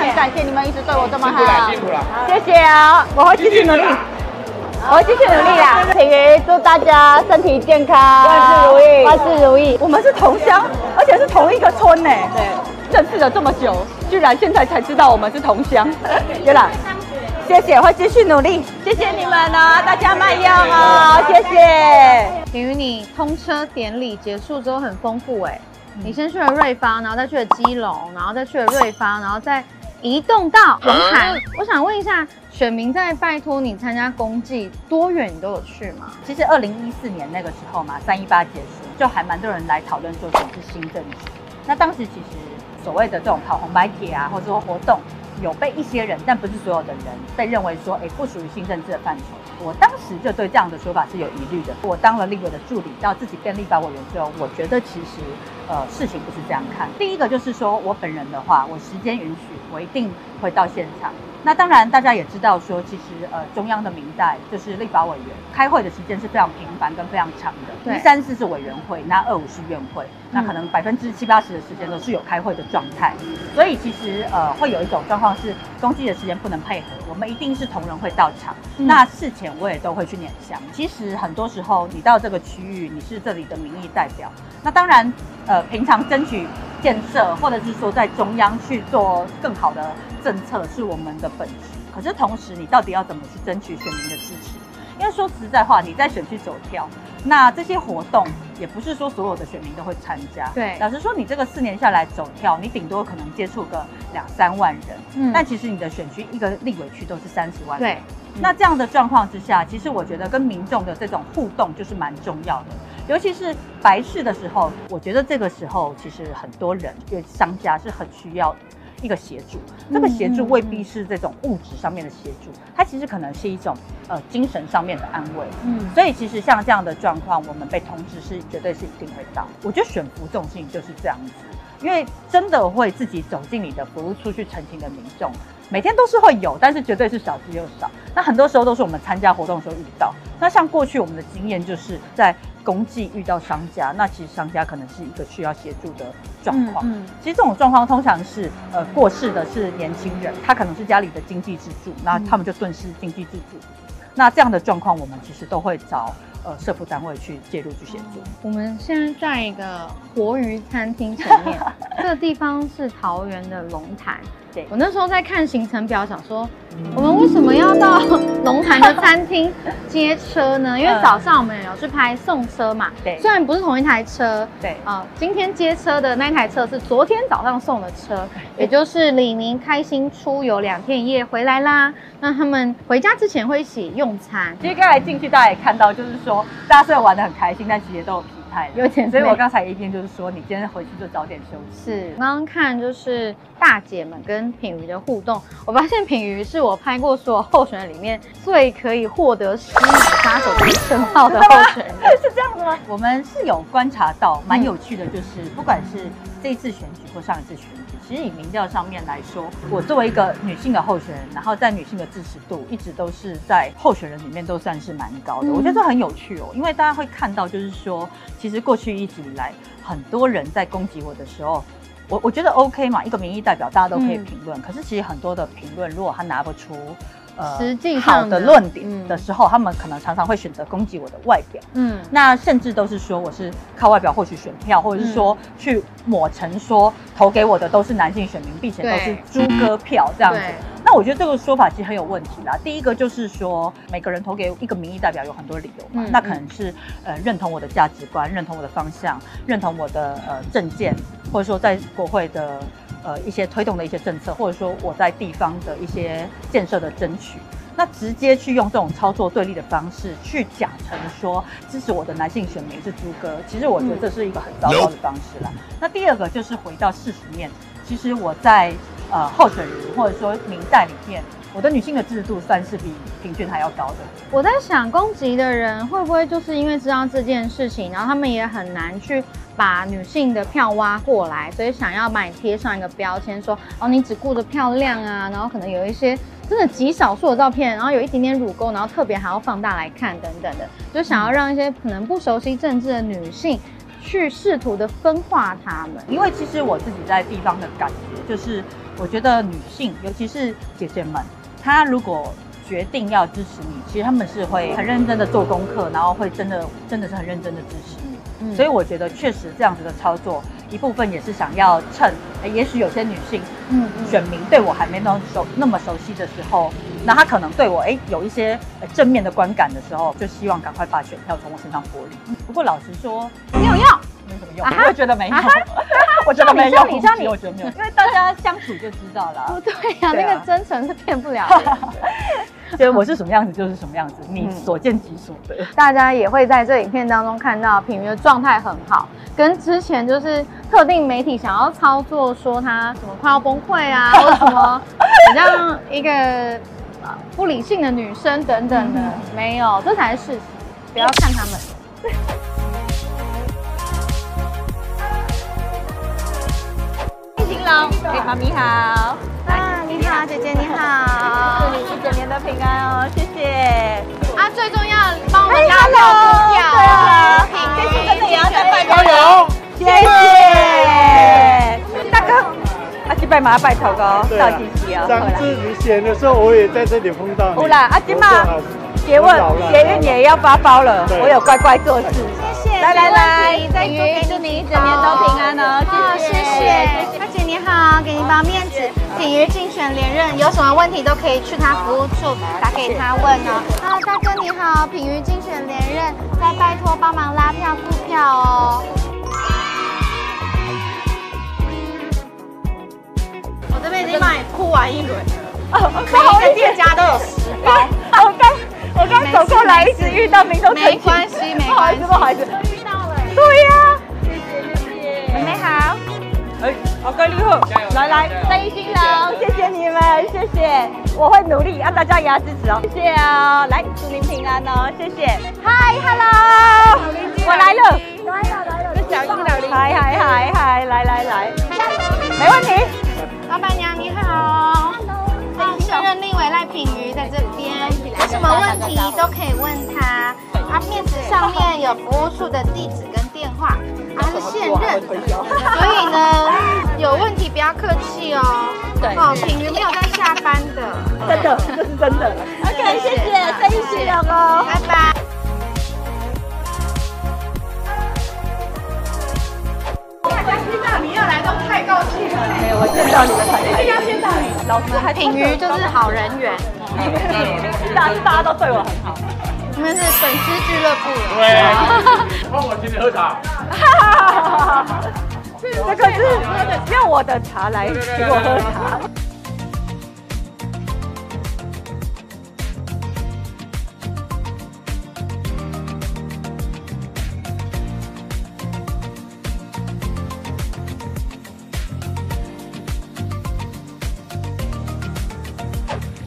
很感谢你们一直对我这么好，辛苦了，谢谢啊，我会继续努力。我会继续努力啦！品瑜，祝大家身体健康，万事如意，万事如意。我们是同乡，而且是同一个村呢。对，认识了这么久，居然现在才知道我们是同乡。对了，谢谢，会继续努力。谢谢你们啊，大家慢用哦，谢谢。品瑜，你通车典礼结束之后很丰富哎，你先去了瑞芳，然后再去了基隆，然后再去了瑞芳，然后再移动到龙潭。我想问一下。选民在拜托你参加公祭，多远你都有去吗？其实二零一四年那个时候嘛，三一八结束，就还蛮多人来讨论说什么是新政治。那当时其实所谓的这种跑红白帖啊，或者说活动，有被一些人，但不是所有的人，被认为说，哎，不属于新政治的范畴。我当时就对这样的说法是有疑虑的。我当了立委的助理，到自己变立法委员之后，我觉得其实，呃，事情不是这样看。第一个就是说我本人的话，我时间允许，我一定会到现场。那当然，大家也知道说，其实呃，中央的明代就是立法委员开会的时间是非常频繁跟非常长的。一三四是委员会，那二五是院会，那可能百分之七八十的时间都是有开会的状态。所以其实呃，会有一种状况是，公祭的时间不能配合，我们一定是同仁会到场。那事前我也都会去念香。其实很多时候，你到这个区域，你是这里的民意代表。那当然，呃，平常争取建设，或者是说在中央去做更好的。政策是我们的本职，可是同时，你到底要怎么去争取选民的支持？因为说实在话，你在选区走跳，那这些活动也不是说所有的选民都会参加。对，老实说，你这个四年下来走跳，你顶多可能接触个两三万人。嗯，但其实你的选区一个立委区都是三十万。对，那这样的状况之下，其实我觉得跟民众的这种互动就是蛮重要的，尤其是白事的时候，我觉得这个时候其实很多人，因为商家是很需要。一个协助，这个协助未必是这种物质上面的协助，它其实可能是一种呃精神上面的安慰。嗯，所以其实像这样的状况，我们被通知是绝对是一定会到。我觉得选服这种事情就是这样子，因为真的会自己走进你的服务处去澄清的民众，每天都是会有，但是绝对是少之又少。那很多时候都是我们参加活动的时候遇到。那像过去我们的经验就是在。公祭遇到商家，那其实商家可能是一个需要协助的状况。嗯，其实这种状况通常是，呃，过世的是年轻人，他可能是家里的经济支柱，那他们就顿时经济支柱。那这样的状况，我们其实都会找呃社福单位去介入去协助。我们现在在一个活鱼餐厅前面，这个地方是桃园的龙潭。我那时候在看行程表，想说我们为什么要到龙潭的餐厅接车呢？因为早上我们有去拍送车嘛。对，虽然不是同一台车。对啊，今天接车的那台车是昨天早上送的车，也就是李明开心出游两天一夜回来啦。那他们回家之前会一起用餐。其实刚才进去大家也看到，就是说大家虽然玩的很开心，但其实都。有点，所以我刚才一边就是说，你今天回去就早点休息。是，刚刚看就是大姐们跟品瑜的互动，我发现品瑜是我拍过所有候选人里面最可以获得狮子杀手的称号的候选人，是这样的吗？我们是有观察到，蛮有趣的，就是不管是这一次选举或上一次选举。其实以民调上面来说，我作为一个女性的候选人，然后在女性的支持度一直都是在候选人里面都算是蛮高的。我觉得这很有趣哦，因为大家会看到，就是说，其实过去一直以来，很多人在攻击我的时候，我我觉得 OK 嘛，一个民意代表大家都可以评论。可是其实很多的评论，如果他拿不出。实际好的论点的时候，他们可能常常会选择攻击我的外表，嗯，那甚至都是说我是靠外表获取选票，或者是说去抹成说投给我的都是男性选民，并且都是猪哥票这样子。那我觉得这个说法其实很有问题啦。第一个就是说，每个人投给一个民意代表有很多理由嘛，那可能是呃认同我的价值观，认同我的方向，认同我的呃政见，或者说在国会的。呃，一些推动的一些政策，或者说我在地方的一些建设的争取，那直接去用这种操作对立的方式去假成说支持我的男性选民是猪哥，其实我觉得这是一个很糟糕的方式啦。那第二个就是回到事实面，其实我在呃候选人或者说民代里面。我的女性的制度算是比平均还要高的。我在想，攻击的人会不会就是因为知道这件事情，然后他们也很难去把女性的票挖过来，所以想要把你贴上一个标签，说哦，你只顾着漂亮啊，然后可能有一些真的极少数的照片，然后有一点点乳沟，然后特别还要放大来看等等的，就想要让一些可能不熟悉政治的女性去试图的分化他们。因为其实我自己在地方的感觉，就是我觉得女性，尤其是姐姐们。他如果决定要支持你，其实他们是会很认真的做功课，然后会真的真的是很认真的支持你。嗯，所以我觉得确实这样子的操作，一部分也是想要趁，也许有些女性，嗯，选民对我还没那么熟那么熟悉的时候，那他可能对我哎有一些正面的观感的时候，就希望赶快把选票从我身上剥离。不过老实说，没有用，没什么用，我觉得没有。我觉得没有，你像你，我觉得没有，因为大家相处就知道了。不 对呀，那个真诚是骗不了的。就我是什么样子就是什么样子，你所见即所得。大家也会在这影片当中看到品瑜的状态很好，跟之前就是特定媒体想要操作说他什么快要崩溃啊，或者什么好像一个不理性的女生等等的，没有，这才是事实。不要看他们。嘿，妈咪好，啊，你好，姐姐你好，祝你一整年的平安哦，谢谢。啊，最重要，帮我们拉票，对啊，这次真的要再拜加油，谢谢。大哥，阿吉拜马拜头哥，到底是啊。上次你选的时候，我也在这里碰到你。好啦，阿吉嘛，别问，捷运也要发包了，我有乖乖做事。来来来，品瑜，祝你一整年都平安哦，谢谢。大姐你好，给你包面子。品瑜竞选连任，有什么问题都可以去他服务处打给他问哦。啊，大哥你好，品瑜竞选连任，再拜托帮忙拉票付票哦。我这边已经帮你铺完一轮了，每一个店家都有十包。我刚我刚走过来，一直遇到民众没关系，没关系，不好意思，遇到了。对呀，谢谢谢谢，妹妹好。哎，好哥你好，来来，三一新郎，谢谢你们，谢谢，我会努力，让大家也要支持哦，谢谢哦，来，祝您平安哦，谢谢，嗨，hello，我来了，来了来了，这小英老邻嗨嗨嗨嗨，来来来，没问题，老板娘你好，hello，现任立委赖品瑜在这边，有什么问题都可以问他，他面子上面有服务处的地址跟电话。他是现任，所以呢，有问题不要客气哦。对，哦，品瑜没有在下班的，真的，这是真的。OK，谢谢，再见了，拜拜。见到你要来都太高兴了。没有，我见到你们才一定要见到你。老师还品瑜就是好人缘，大大家都对我很好。你们是粉丝俱乐部。对，帮我请你喝茶。这个是用我的茶来请我喝茶。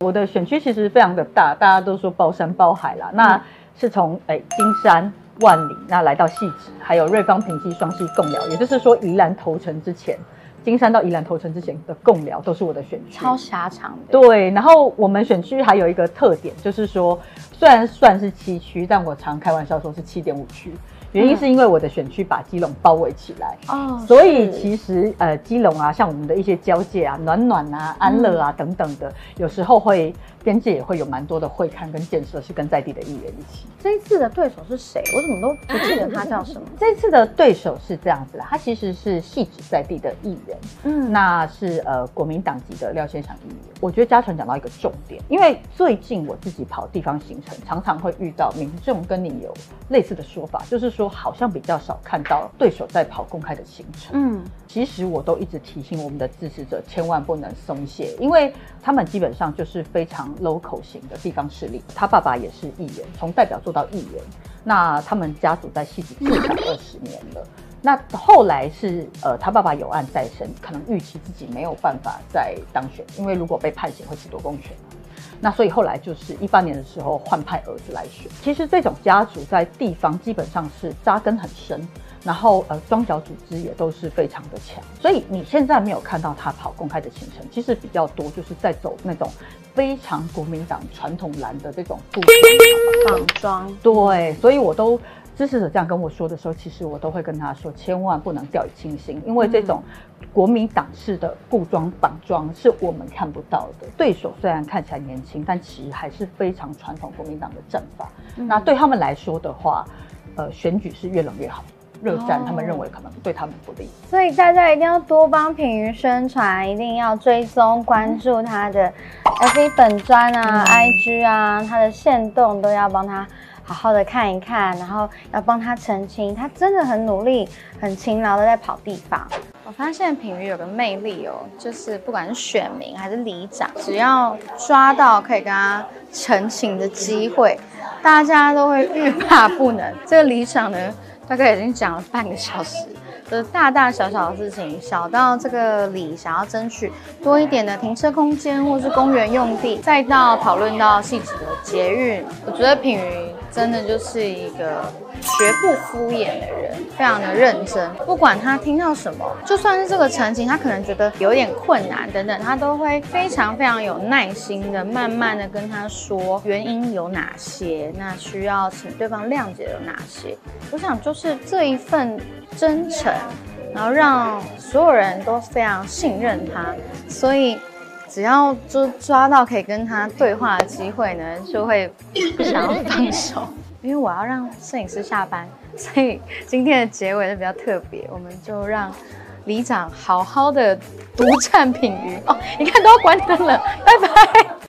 我的选区其实非常的大，大家都说包山包海啦。那是从诶金山、万里，那来到细致，还有瑞芳、平溪、双溪共寮，也就是说宜兰投城之前，金山到宜兰投城之前的共寮都是我的选区，超狭长的。对，然后我们选区还有一个特点，就是说虽然算是七区，但我常开玩笑说是七点五区。原因是因为我的选区把基隆包围起来，哦，所以其实呃基隆啊，像我们的一些交界啊，暖暖啊、安乐啊等等的，有时候会。边界也会有蛮多的会刊跟建设，是跟在地的议员一起。这一次的对手是谁？我怎么都不记得他叫什么？这次的对手是这样子的，他其实是系指在地的议员，嗯，那是呃国民党籍的廖先生议员。我觉得嘉诚讲到一个重点，因为最近我自己跑地方行程，常常会遇到民众跟你有类似的说法，就是说。说好像比较少看到对手在跑公开的行程。嗯，其实我都一直提醒我们的支持者，千万不能松懈，因为他们基本上就是非常 local 型的地方势力。他爸爸也是议员，从代表做到议员。那他们家族在戏子至少二十年了。那后来是呃，他爸爸有案在身，可能预期自己没有办法再当选，因为如果被判刑会褫夺公权。那所以后来就是一八年的时候换派儿子来选。其实这种家族在地方基本上是扎根很深，然后呃庄脚组织也都是非常的强。所以你现在没有看到他跑公开的行程，其实比较多就是在走那种非常国民党传统蓝的这种布防装。对，所以我都。支持者这样跟我说的时候，其实我都会跟他说，千万不能掉以轻心，因为这种国民党式的固装绑装是我们看不到的。对手虽然看起来年轻，但其实还是非常传统国民党的阵法。那对他们来说的话，呃，选举是越冷越好，热战他们认为可能对他们不利。所以大家一定要多帮品瑜宣传，一定要追踪关注他的 FB 本专啊、IG 啊，他的线动都要帮他。好好的看一看，然后要帮他澄清，他真的很努力、很勤劳的在跑地方。我发现品瑜有个魅力哦，就是不管是选民还是里长，只要抓到可以跟他澄清的机会，大家都会欲罢不能。这个里长呢，大概已经讲了半个小时。的大大小小的事情，小到这个里想要争取多一点的停车空间或是公园用地，再到讨论到细致的捷运，我觉得品瑜真的就是一个绝不敷衍的人，非常的认真。不管他听到什么，就算是这个场景，他可能觉得有点困难等等，他都会非常非常有耐心的，慢慢的跟他说原因有哪些，那需要请对方谅解有哪些。我想就是这一份。真诚，然后让所有人都非常信任他，所以只要就抓到可以跟他对话的机会呢，就会不想要放手。因为我要让摄影师下班，所以今天的结尾就比较特别，我们就让里长好好的独占品鱼哦。你看都要关灯了，拜拜。